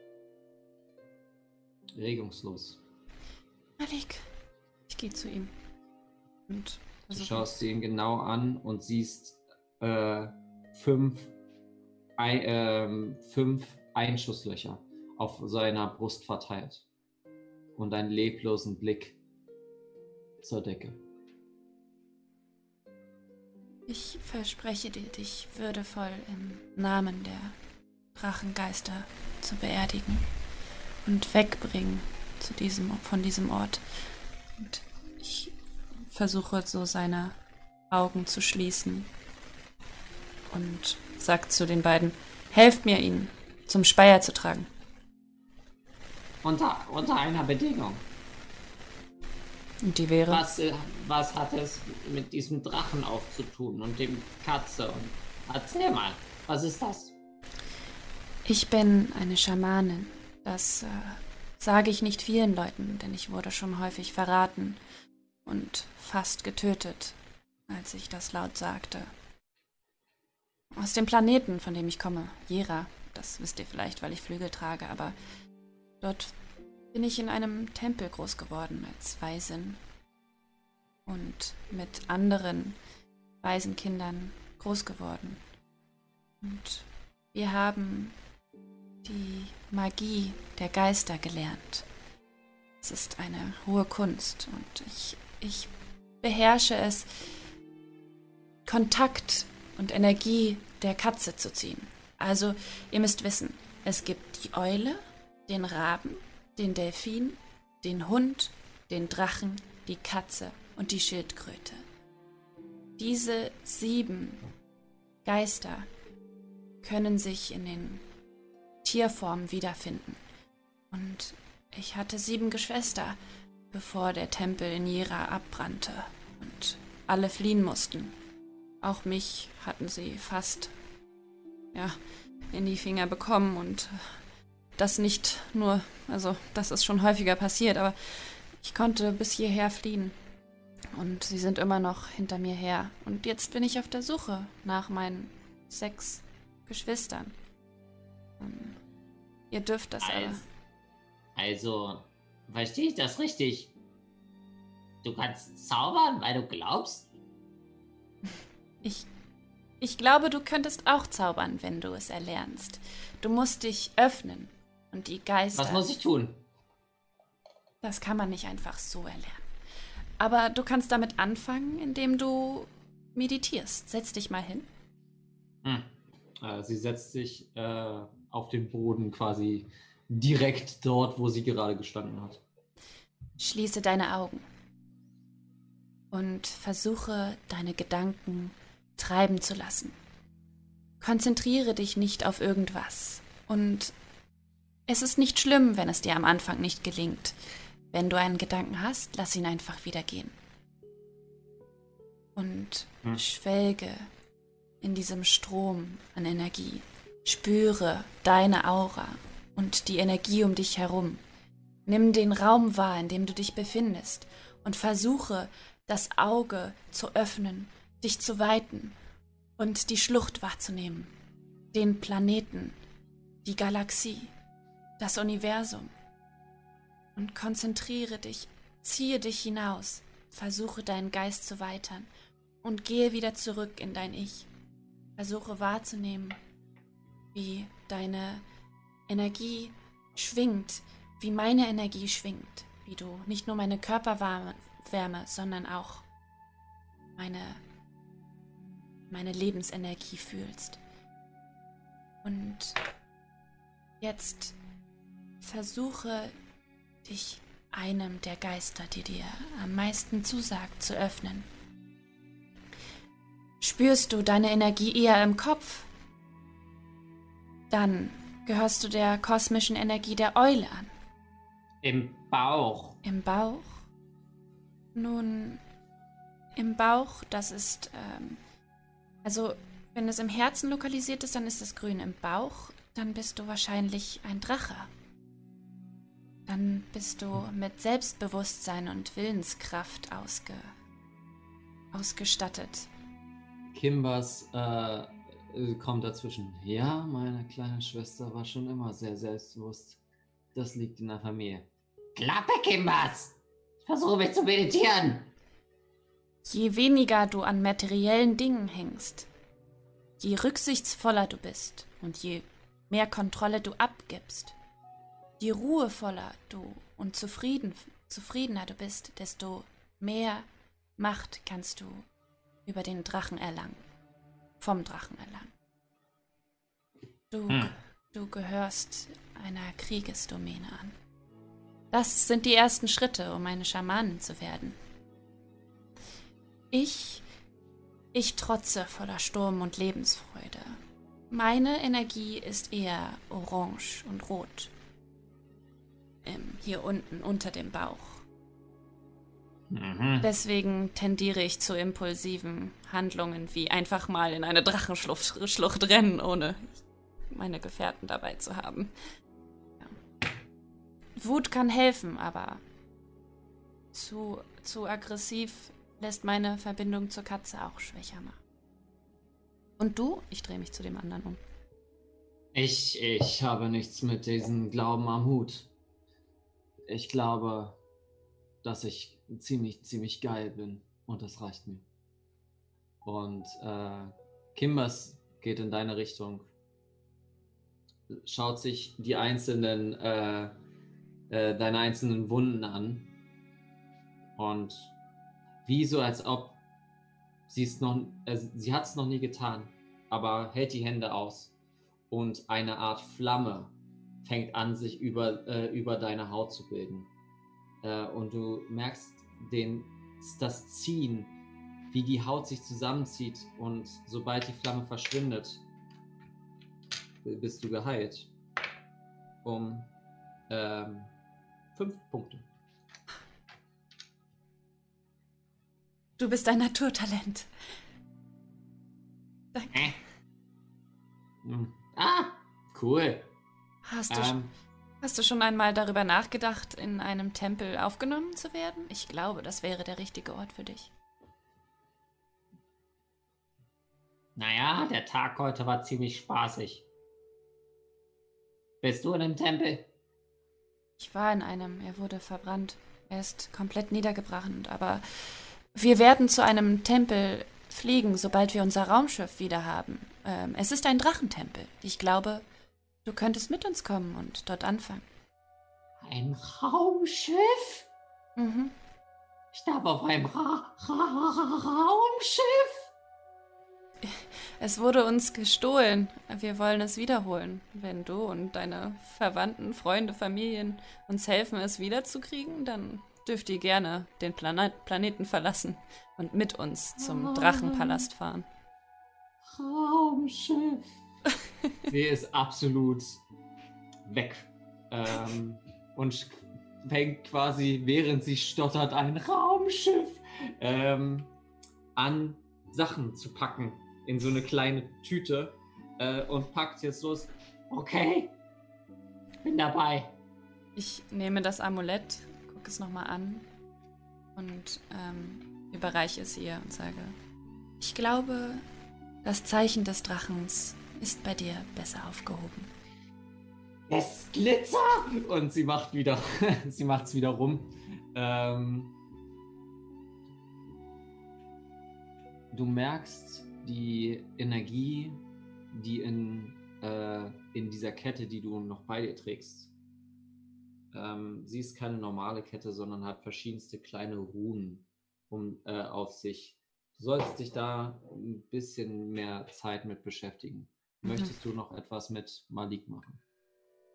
Regungslos. Malik, ich gehe zu ihm. Und Du schaust ihn genau an und siehst äh, fünf, Ei, ähm, fünf Einschusslöcher auf seiner Brust verteilt. Und einen leblosen Blick zur Decke. Ich verspreche dir, dich würdevoll im Namen der Drachengeister zu beerdigen und wegbringen zu diesem, von diesem Ort. Und ich versuche so seine Augen zu schließen und sagt zu den beiden, helft mir, ihn zum Speier zu tragen. Unter, unter einer Bedingung. Und die wäre, Was, äh, was hat es mit diesem Drachen aufzutun und dem Katze? Und erzähl mal, was ist das? ich bin eine Schamanin. Das äh, sage ich nicht vielen Leuten, denn ich wurde schon häufig verraten und fast getötet, als ich das laut sagte. Aus dem Planeten, von dem ich komme, Jera, das wisst ihr vielleicht, weil ich Flügel trage, aber dort bin ich in einem Tempel groß geworden als Waisin und mit anderen Waisenkindern groß geworden. Und wir haben die Magie der Geister gelernt. Es ist eine hohe Kunst und ich, ich beherrsche es, Kontakt und Energie der Katze zu ziehen. Also, ihr müsst wissen, es gibt die Eule, den Raben, den Delfin, den Hund, den Drachen, die Katze und die Schildkröte. Diese sieben Geister können sich in den Tierformen wiederfinden. Und ich hatte sieben Geschwister, bevor der Tempel in Jera abbrannte und alle fliehen mussten. Auch mich hatten sie fast ja, in die Finger bekommen und das nicht nur, also das ist schon häufiger passiert, aber ich konnte bis hierher fliehen. Und sie sind immer noch hinter mir her. Und jetzt bin ich auf der Suche nach meinen sechs Geschwistern. Ähm, ihr dürft das. Also, also verstehe ich das richtig? du kannst zaubern, weil du glaubst? <laughs> Ich, ich glaube, du könntest auch zaubern, wenn du es erlernst. Du musst dich öffnen und die Geister. Was muss ich tun? Das kann man nicht einfach so erlernen. Aber du kannst damit anfangen, indem du meditierst. Setz dich mal hin. Hm. Äh, sie setzt sich äh, auf den Boden quasi direkt dort, wo sie gerade gestanden hat. Schließe deine Augen und versuche deine Gedanken treiben zu lassen. Konzentriere dich nicht auf irgendwas. Und es ist nicht schlimm, wenn es dir am Anfang nicht gelingt. Wenn du einen Gedanken hast, lass ihn einfach wieder gehen. Und Hm. schwelge in diesem Strom an Energie. Spüre deine Aura und die Energie um dich herum. Nimm den Raum wahr, in dem du dich befindest und versuche, das Auge zu öffnen, dich zu weiten und die Schlucht wahrzunehmen, den Planeten, die Galaxie, das Universum. Und konzentriere dich, ziehe dich hinaus, versuche deinen Geist zu weitern und gehe wieder zurück in dein Ich. Versuche wahrzunehmen, wie deine Energie schwingt, wie meine Energie schwingt, wie du nicht nur meine Körperwärme, Wärme, sondern auch meine, meine Lebensenergie fühlst. Und jetzt versuche dich einem der Geister, die dir am meisten zusagt, zu öffnen. Spürst du deine Energie eher im Kopf? Dann gehörst du der kosmischen Energie der Eule an. Im Bauch. Im Bauch? Nun, im Bauch, das ist, ähm, also wenn es im Herzen lokalisiert ist, dann ist es grün. Im Bauch, dann bist du wahrscheinlich ein Drache. Dann bist du mit Selbstbewusstsein und Willenskraft ausge, ausgestattet. Kimbers äh, äh, kommt dazwischen. Ja, meine kleine Schwester war schon immer sehr selbstbewusst. Das liegt in der Familie. Klappe, Kimbers! Ich versuche mich zu meditieren. Je weniger du an materiellen Dingen hängst, je rücksichtsvoller du bist und je mehr Kontrolle du abgibst, je ruhevoller du und zufrieden, zufriedener du bist, desto mehr Macht kannst du über den Drachen erlangen, vom Drachen erlangen. Du, Hm. du gehörst einer Kriegesdomäne an. Das sind die ersten Schritte, um eine Schamanin zu werden. Ich, ich trotze voller Sturm und Lebensfreude. Meine Energie ist eher orange und rot. Ähm, hier unten unter dem Bauch. Mhm. Deswegen tendiere ich zu impulsiven Handlungen wie einfach mal in eine Drachenschlucht Schlucht rennen, ohne meine Gefährten dabei zu haben. Ja. Wut kann helfen, aber zu, zu aggressiv lässt meine Verbindung zur Katze auch schwächer machen. Und du? Ich drehe mich zu dem anderen um. Ich, ich habe nichts mit diesem Glauben am Hut. Ich glaube, dass ich ziemlich, ziemlich geil bin und das reicht mir. Und äh, Kimbers geht in deine Richtung, schaut sich die einzelnen, äh, äh, deine einzelnen Wunden an und wie so als ob sie es noch, äh, sie hat es noch nie getan, aber hält die Hände aus und eine Art Flamme fängt an, sich über, äh, über deine Haut zu bilden. Äh, und du merkst den, das Ziehen, wie die Haut sich zusammenzieht und sobald die Flamme verschwindet, bist du geheilt. Um ähm, fünf Punkte. Du bist ein Naturtalent. Danke. Äh, Hm. ah, Cool. Hast du, Ähm, hast du schon einmal darüber nachgedacht, in einem Tempel aufgenommen zu werden? Ich glaube, das wäre der richtige Ort für dich. naja, der Tag heute war ziemlich spaßig. Bist du in einem Tempel? Ich war in einem, er wurde verbrannt. Er ist komplett niedergebrannt, aber wir werden zu einem Tempel fliegen, sobald wir unser Raumschiff wieder haben. Ähm, es ist ein Drachentempel. Ich glaube, du könntest mit uns kommen und dort anfangen. Ein Raumschiff? Mhm. Ich darf auf einem Ra Ra Ra Raumschiff? Es wurde uns gestohlen. Wir wollen es wiederholen. Wenn du und deine Verwandten, Freunde, Familien uns helfen, es wiederzukriegen, dann dürft ihr gerne den Planet Planeten verlassen und mit uns zum Drachenpalast fahren. Raumschiff. Sie ist absolut weg. Ähm, und fängt quasi, während sie stottert, ein Raumschiff ähm, an Sachen zu packen in so eine kleine Tüte äh, und packt jetzt los. Okay. Bin dabei. Ich nehme das Amulett, gucke es nochmal an und ähm, überreiche es ihr und sage, ich glaube, das Zeichen des Drachens ist bei dir besser aufgehoben. Es glitzert. Und sie macht wieder, <laughs> sie macht's wieder rum. Ähm, du merkst die Energie, die in, äh, in dieser Kette, die du noch bei dir trägst. Ähm, sie ist keine normale Kette, sondern hat verschiedenste kleine Runen um, äh, auf sich. Du solltest dich da ein bisschen mehr Zeit mit beschäftigen. Mhm. Möchtest du noch etwas mit Malik machen?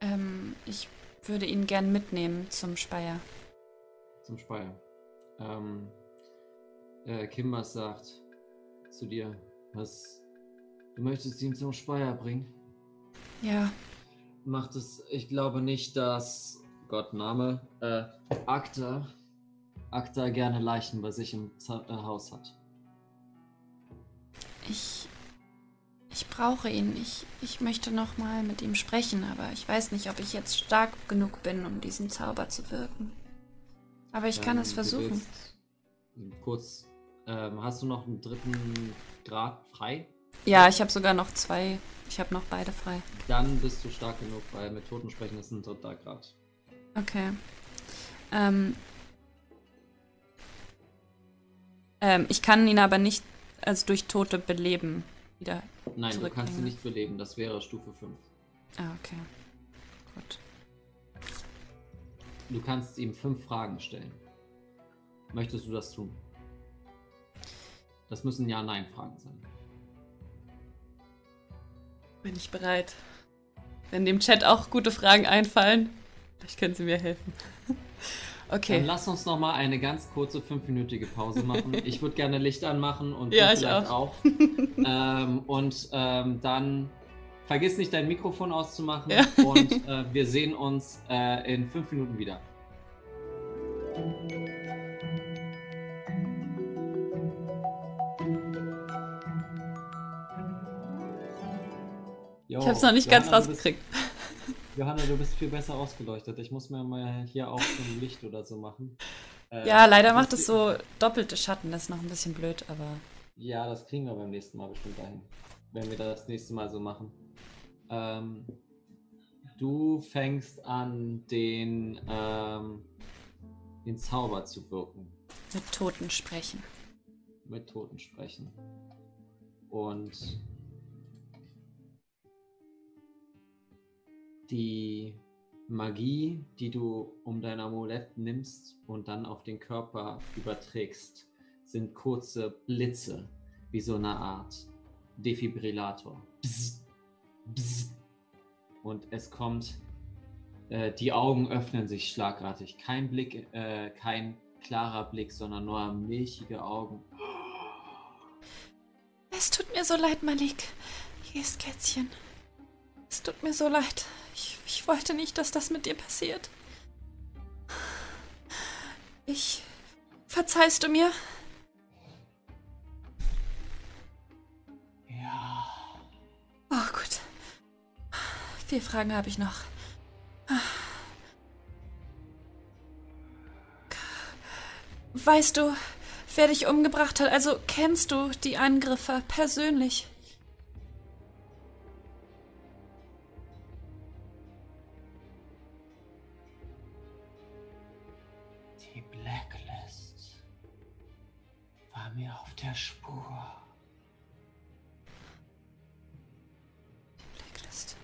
Ähm, ich würde ihn gern mitnehmen zum Speier. zum Speier. Ähm, äh, Kimbers sagt zu dir, was du möchtest ihn zum Speier bringen. Ja, Macht es, ich glaube nicht, dass Gott Name, äh, Akta, Akta gerne Leichen bei sich im Z äh, Haus hat. ich. Ich brauche ihn. Ich, ich möchte noch mal mit ihm sprechen, aber ich weiß nicht, ob ich jetzt stark genug bin, um diesen Zauber zu wirken. Aber ich kann Ähm, es du versuchen. kurz, ähm, hast du noch einen dritten Grad frei? Ja, ich habe sogar noch zwei. Ich habe noch beide frei. Dann bist du stark genug, weil mit Toten sprechen ist ein dritter Grad. Okay. Ähm, ähm, ich kann ihn aber nicht als durch Tote beleben wieder. Nein, du kannst Zurückbringen. nicht beleben, das wäre Stufe 5. Ah, okay. Gut. Du kannst ihm fünf Fragen stellen. Möchtest du das tun? Das müssen Ja-Nein-Fragen sein. Bin ich bereit. Wenn dem Chat auch gute Fragen einfallen, vielleicht können sie mir helfen. <laughs> Dann Okay. lass uns noch mal eine ganz kurze fünfminütige Pause machen. Ich würde gerne Licht anmachen und <laughs> Ja, du ich vielleicht auch. ähm, und ähm, dann vergiss nicht dein Mikrofon auszumachen Ja. <laughs> und äh, wir sehen uns äh, in fünf Minuten wieder. Jo, Ich habe es noch nicht ganz rausgekriegt. Johanna, du bist viel besser ausgeleuchtet. Ich muss mir mal hier auch so ein Licht oder so machen. Äh, Ja, leider macht es so doppelte Schatten. Das ist noch ein bisschen blöd, aber Ja, das kriegen wir beim nächsten Mal bestimmt dahin. Wenn wir das nächste Mal so machen. Ähm, du fängst an, den, ähm, den Zauber zu wirken. mit Toten sprechen. Mit Toten sprechen. Und die Magie, die du um dein Amulett nimmst und dann auf den Körper überträgst, sind kurze Blitze, wie so eine Art Defibrillator. Bzz, bzz. Und es kommt, äh, die Augen öffnen sich schlagartig. Kein Blick, äh, kein klarer Blick, sondern nur milchige Augen. Es tut mir so leid, Malik. Hier ist Kätzchen. Es tut mir so leid. Ich, wollte nicht, dass das mit dir passiert. Ich. Verzeihst du mir? Ja. Oh, gut. Vier Fragen habe ich noch. Weißt du, wer dich umgebracht hat? Also kennst du die Angriffe persönlich? Der Spur. Blacklist.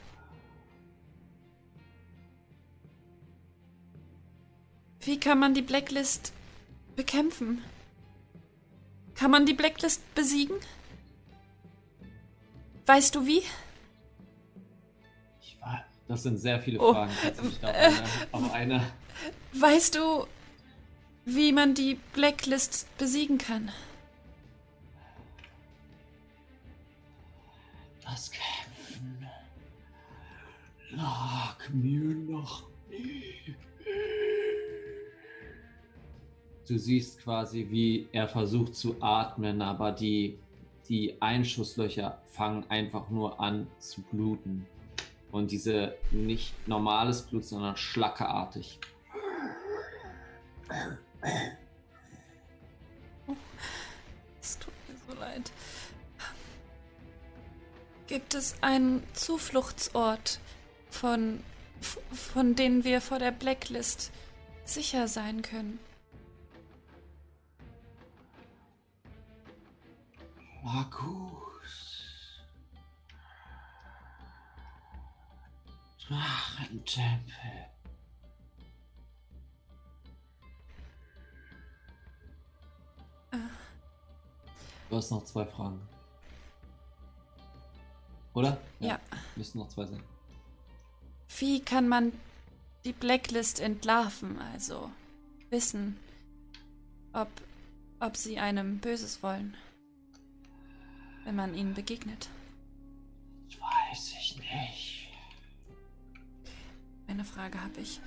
Wie kann man die Blacklist bekämpfen? Kann man die Blacklist besiegen? Weißt du wie? Ich war, das sind sehr viele Oh, Fragen. Äh, <laughs> auf eine Weißt du, wie man die Blacklist besiegen kann? Das Kämpfen lag mir noch nie. Du siehst quasi, wie er versucht zu atmen, aber die, die Einschusslöcher fangen einfach nur an zu bluten. Und diese nicht normales Blut, sondern schlackeartig. Gibt es einen Zufluchtsort, von, von denen wir vor der Blacklist sicher sein können? Markus. Drachentempel. Du hast noch zwei Fragen. Oder? Ja. Müssen noch zwei sein. Wie kann man die Blacklist entlarven, also wissen, ob, ob sie einem Böses wollen, wenn man ihnen begegnet? Das weiß ich nicht. Eine Frage habe ich.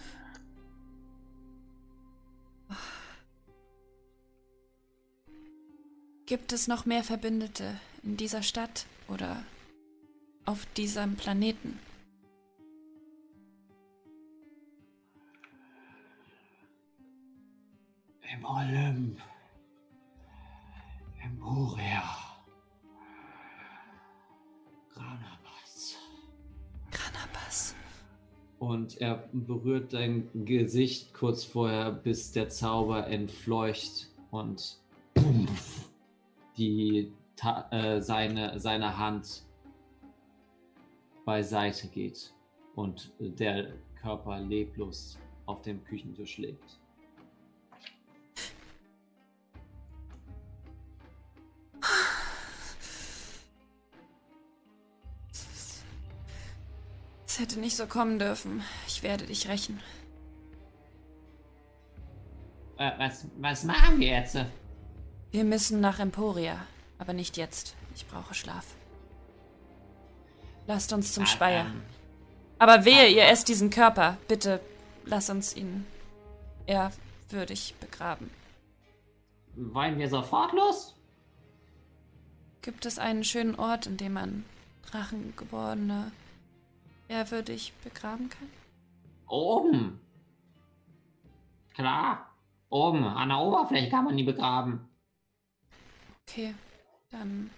Gibt es noch mehr Verbündete in dieser Stadt oder auf diesem Planeten? Im Olymp. Im Moria. Granabas. Granabas. Und er berührt dein Gesicht kurz vorher, bis der Zauber entfleucht und die, äh, seine, seine Hand beiseite geht und der Körper leblos auf dem Küchentisch liegt. Es hätte nicht so kommen dürfen. Ich werde dich rächen. Äh, was, was machen wir jetzt? Wir müssen nach Emporia, aber nicht jetzt. Ich brauche Schlaf. Lasst uns zum Ah, Speier. ähm, Aber wehe, ihr esst diesen Körper. Bitte lass uns ihn ehrwürdig begraben. wollen wir sofort los? Gibt es einen schönen Ort, in dem man Drachengeborene ehrwürdig begraben kann? Oben. Klar. Oben, an der Oberfläche kann man die begraben. Okay, dann.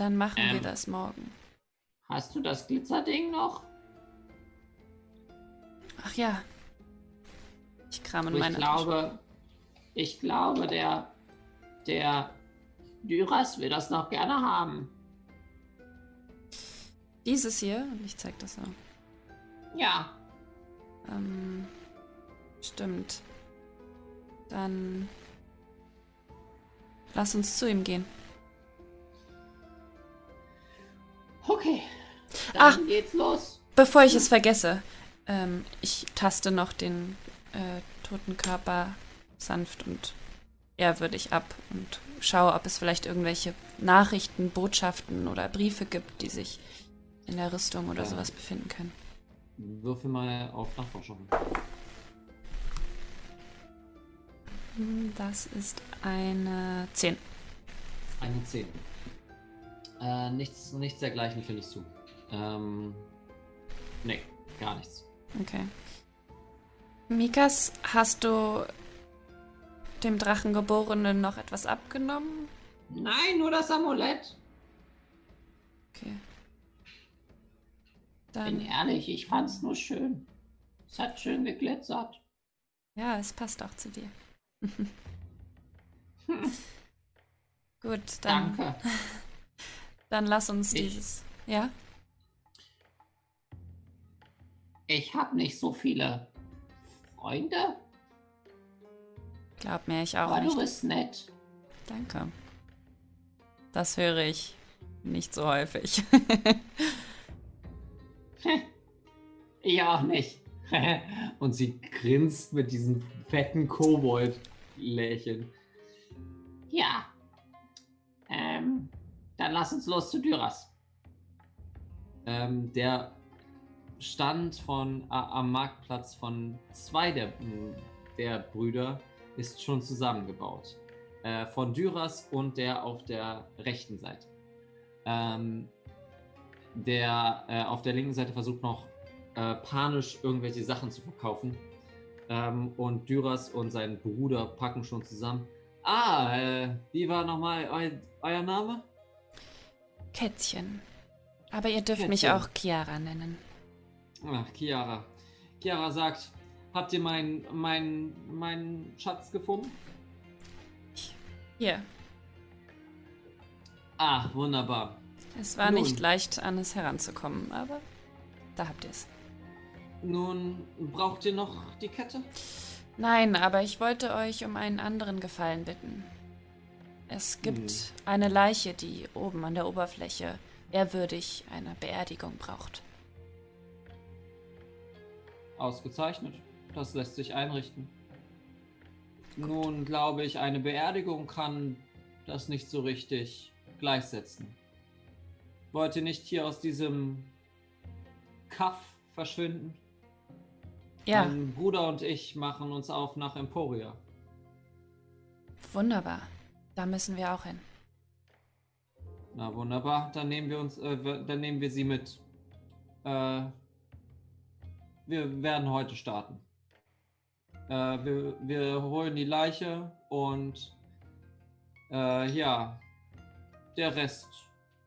Dann machen wir Ähm. das morgen. Hast du das Glitzerding noch? Ach ja. Ich kram in ich meiner glaube, ich glaube, der, der Dyras will das noch gerne haben. Dieses hier, und ich zeig das so. Ja, Ähm, stimmt. Dann lass uns zu ihm gehen. Okay. Dann Ach. geht's los. Bevor ich es vergesse, ähm, ich taste noch den äh, toten Körper sanft und ehrwürdig ab und schaue, ob es vielleicht irgendwelche Nachrichten, Botschaften oder Briefe gibt, die sich in der Rüstung oder Ja. sowas befinden können. Würfel mal auf Nachforschung. Das ist eine 10. Eine 10. Äh, nichts, nichts dergleichen findest du. Ähm, nee, gar nichts. Okay. Mikas, hast du dem Drachengeborenen noch etwas abgenommen? Nein, nur das Amulett. Okay. Bin Dann, ehrlich, ich fand's nur schön. Es hat schön geglitzert. Ja, es passt auch zu dir. <laughs> <laughs> Gut, dann, Danke. <laughs> dann lass uns Ich- dieses. Ja? Ich habe nicht so viele Freunde, Glaub mir, ich auch aber du nicht. bist nett. Danke. Das höre ich nicht so häufig. <laughs> Ich auch nicht. <laughs> Und sie grinst mit diesem fetten Kobold-Lächeln. Ja. Ähm, dann lass uns los zu Dyras. Ähm, der Stand von, a- am Marktplatz von zwei der, der Brüder ist schon zusammengebaut. Äh, von Dyras und der auf der rechten Seite. Ähm, der äh, auf der linken Seite versucht noch äh, panisch irgendwelche Sachen zu verkaufen. Ähm, und Dyras und sein Bruder packen schon zusammen. Ah, äh, wie war nochmal eu euer Name? Kätzchen. Aber ihr dürft mich Kätzchen. auch Chiara nennen. Ach, Chiara. Chiara sagt, habt ihr meinen mein, mein Schatz gefunden? Hier. Ah, wunderbar. Es war Nun. nicht leicht, an es heranzukommen, aber da habt ihr es. Nun, braucht ihr noch die Kette? Nein, aber ich wollte euch um einen anderen Gefallen bitten. Es gibt Hm. eine Leiche, die oben an der Oberfläche ehrwürdig einer Beerdigung braucht. Ausgezeichnet. Das lässt sich einrichten. Nun glaube ich, eine Beerdigung kann das nicht so richtig gleichsetzen. Wollt ihr nicht hier aus diesem Kaff verschwinden? Ja, Mein Bruder und ich machen uns auf nach Emporia. wunderbar. Da müssen wir auch hin. Na wunderbar, dann nehmen wir uns, äh, dann nehmen wir sie mit. Äh, wir werden heute starten. Äh, wir, wir holen die Leiche und äh, ja, der Rest,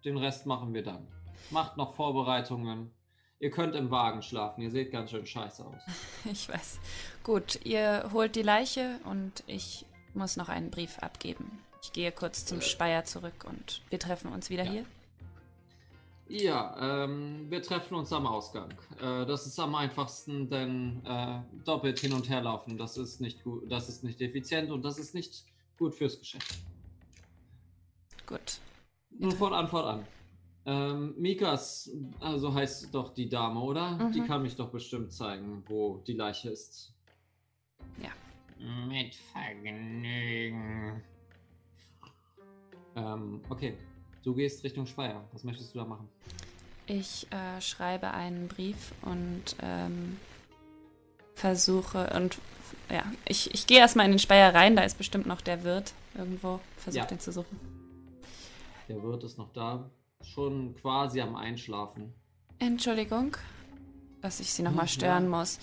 den Rest machen wir dann. Macht noch Vorbereitungen. Ihr könnt im Wagen schlafen. Ihr seht ganz schön scheiße aus. <laughs> Ich weiß. Gut, ihr holt die Leiche und ich muss noch einen Brief abgeben. Ich gehe kurz zum Speier zurück und wir treffen uns wieder Ja. hier. Ja, ähm, wir treffen uns am Ausgang. Äh, das ist am einfachsten, denn äh, doppelt hin und her laufen, das ist nicht gut, das ist nicht effizient und das ist nicht gut fürs Geschäft. Gut. Nun fortan, fortan. Ähm, Mikas, also heißt doch die Dame, oder? Mhm. Die kann mich doch bestimmt zeigen, wo die Leiche ist. Mit Vergnügen. Ähm, okay. Du gehst Richtung Speyer. Was möchtest du da machen? Ich äh, schreibe einen Brief und ähm, versuche und ja, ich, ich gehe erstmal in den Speier rein, da ist bestimmt noch der Wirt irgendwo. Versuche Ja. den zu suchen. Der Wirt ist noch da. Schon quasi am Einschlafen. Entschuldigung, dass ich Sie nochmal Hm, stören ja. muss.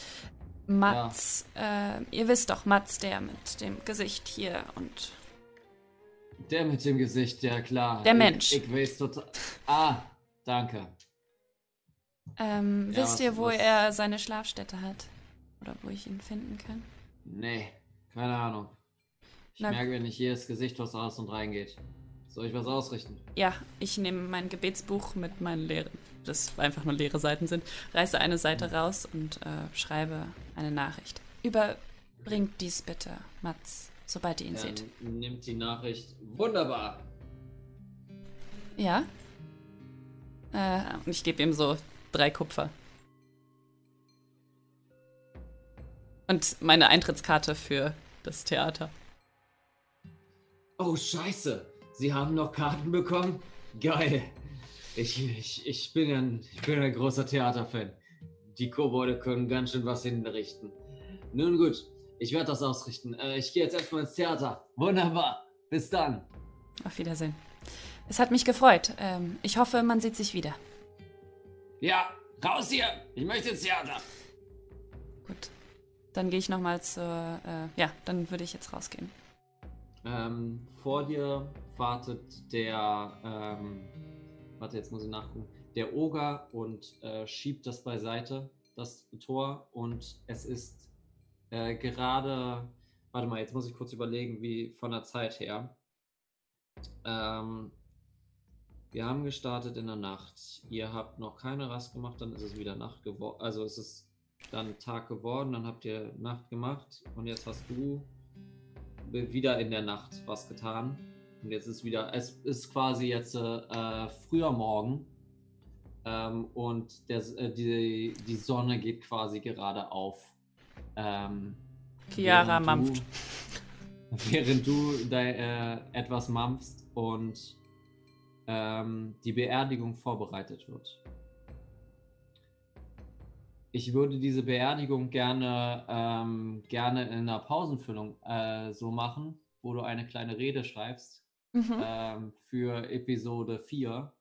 Mats, äh, ihr wisst doch, Mats, der mit dem Gesicht hier und Der mit dem Gesicht, ja klar. Der Mensch. Ich, ich weiß total. Ah, danke. ähm, Ja, wisst ihr, wo was- er seine Schlafstätte hat? Oder wo ich ihn finden kann? Nee, keine Ahnung. Ich Na- merke, wenn nicht jedes Gesicht, was aus und reingeht. Soll ich was ausrichten? Ja, ich nehme mein Gebetsbuch mit meinen leeren, das einfach nur leere Seiten sind, reiße eine Seite raus und äh, schreibe eine Nachricht. Überbringt dies bitte, Mats, sobald ihr ihn seht. Ähm, nimmt die Nachricht. Wunderbar. Ja? Äh, und ich gebe ihm so drei Kupfer. Und meine Eintrittskarte für das Theater. Oh, scheiße. Sie haben noch Karten bekommen? Geil. Ich, ich, ich, bin, ein, ich bin ein großer Theaterfan. Die Kobolde können ganz schön was hinrichten. Nun gut, ich werde das ausrichten. Äh, ich gehe jetzt erstmal ins Theater. Wunderbar. Bis dann. Auf Wiedersehen. Es hat mich gefreut. Ähm, ich hoffe, man sieht sich wieder. Ja, raus hier. Ich möchte ins Theater. Gut. Dann gehe ich nochmal zur. Äh, ja, dann würde ich jetzt rausgehen. Ähm, vor dir wartet der, ähm, warte, jetzt muss ich nachgucken, der Oger und äh, schiebt das beiseite, das Tor, und es ist äh, gerade, warte mal, jetzt muss ich kurz überlegen, wie von der Zeit her. Ähm, wir haben gestartet in der Nacht. Ihr habt noch keine Rast gemacht, dann ist es wieder Nacht geworden. Also es ist dann Tag geworden, dann habt ihr Nacht gemacht und jetzt hast du wieder in der Nacht was getan. Und jetzt ist wieder, es ist quasi jetzt äh, früher Morgen ähm, und der, äh, die, die Sonne geht quasi gerade auf. Ähm, Chiara mampft. Während du <laughs> da, äh, etwas mampfst und ähm, die Beerdigung vorbereitet wird. Ich würde diese Beerdigung gerne, ähm, gerne in einer Pausenfüllung äh, so machen, wo du eine kleine Rede schreibst mhm. ähm, für Episode 4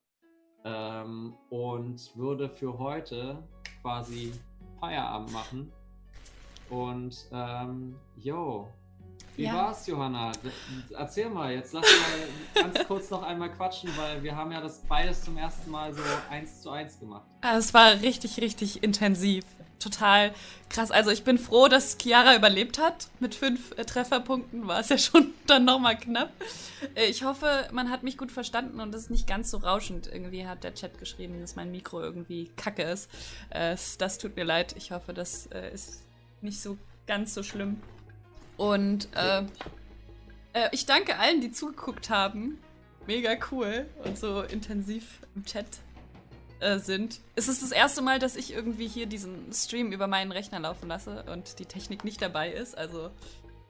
ähm, und würde für heute quasi Feierabend machen. Und ähm, yo, wie ja. war's, Johanna? Erzähl mal, jetzt lass mal ganz <laughs> kurz noch einmal quatschen, weil wir haben ja das beides zum ersten Mal so eins zu eins gemacht. Ah, es war richtig, richtig intensiv. Total krass. Also ich bin froh, dass Chiara überlebt hat. Mit fünf äh, Trefferpunkten war es ja <laughs> schon dann nochmal knapp. Äh, ich hoffe, man hat mich gut verstanden und es ist nicht ganz so rauschend. Irgendwie hat der Chat geschrieben, dass mein Mikro irgendwie kacke ist. Äh, das tut mir leid. Ich hoffe, das äh, ist nicht so ganz so schlimm. Und äh, äh, ich danke allen, die zugeguckt haben. Mega cool und so intensiv im Chat äh, sind. Es ist das erste Mal, dass ich irgendwie hier diesen Stream über meinen Rechner laufen lasse und die Technik nicht dabei ist. Also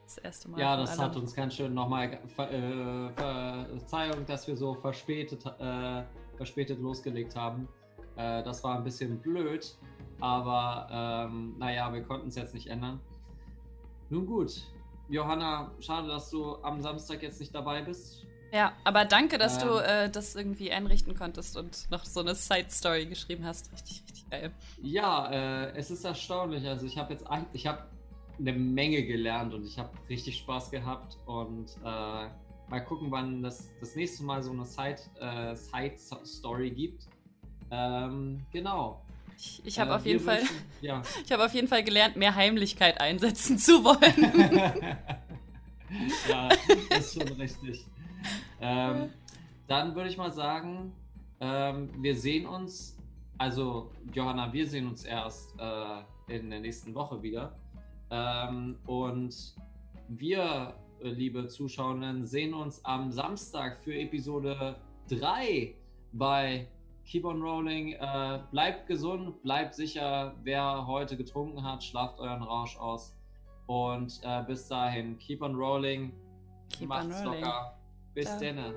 das erste Mal. Ja, das hat uns ganz schön nochmal äh, Verzeihung, dass wir so verspätet, äh, verspätet losgelegt haben. Äh, das war ein bisschen blöd, aber ähm, naja, wir konnten es jetzt nicht ändern. Nun gut, Johanna, schade, dass du am Samstag jetzt nicht dabei bist. Ja, aber danke, dass ähm, du äh, das irgendwie einrichten konntest und noch so eine Side-Story geschrieben hast. Richtig, richtig geil. Ja, äh, es ist erstaunlich. Also ich habe jetzt ich habe eine Menge gelernt und ich habe richtig Spaß gehabt und äh, mal gucken, wann das das nächste Mal so eine Side, äh, Side gibt. Ähm, genau. Ich, ich habe äh, auf jeden Fall, ja. <laughs> ich habe auf jeden Fall gelernt, mehr Heimlichkeit einsetzen zu wollen. <laughs> ja, das ist schon richtig. Ähm, dann würde ich mal sagen, ähm, wir sehen uns, also Johanna, wir sehen uns erst äh, in der nächsten Woche wieder. Ähm, und wir, liebe Zuschauerinnen, sehen uns am Samstag für Episode 3 bei keep on rolling. Äh, bleibt gesund, bleibt sicher. Wer heute getrunken hat, schlaft euren Rausch aus. Und äh, bis dahin, keep on rolling. Keep Macht's on rolling. locker. Bis dann.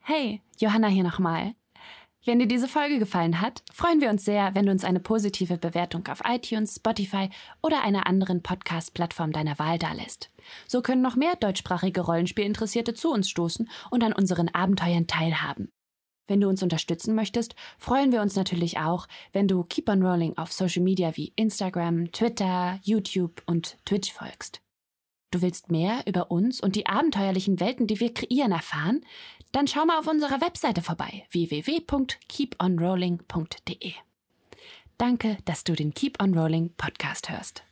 Hey, Johanna hier nochmal. Wenn dir diese Folge gefallen hat, freuen wir uns sehr, wenn du uns eine positive Bewertung auf iTunes, Spotify oder einer anderen Podcast-Plattform deiner Wahl dalässt. So können noch mehr deutschsprachige Rollenspielinteressierte zu uns stoßen und an unseren Abenteuern teilhaben. Wenn du uns unterstützen möchtest, freuen wir uns natürlich auch, wenn du Keep on Rolling auf Social Media wie Instagram, Twitter, YouTube und Twitch folgst. Du willst mehr über uns und die abenteuerlichen Welten, die wir kreieren, erfahren? Dann schau mal auf unserer Webseite vorbei www.keeponrolling.de. Danke, dass du den Keep on Rolling Podcast hörst.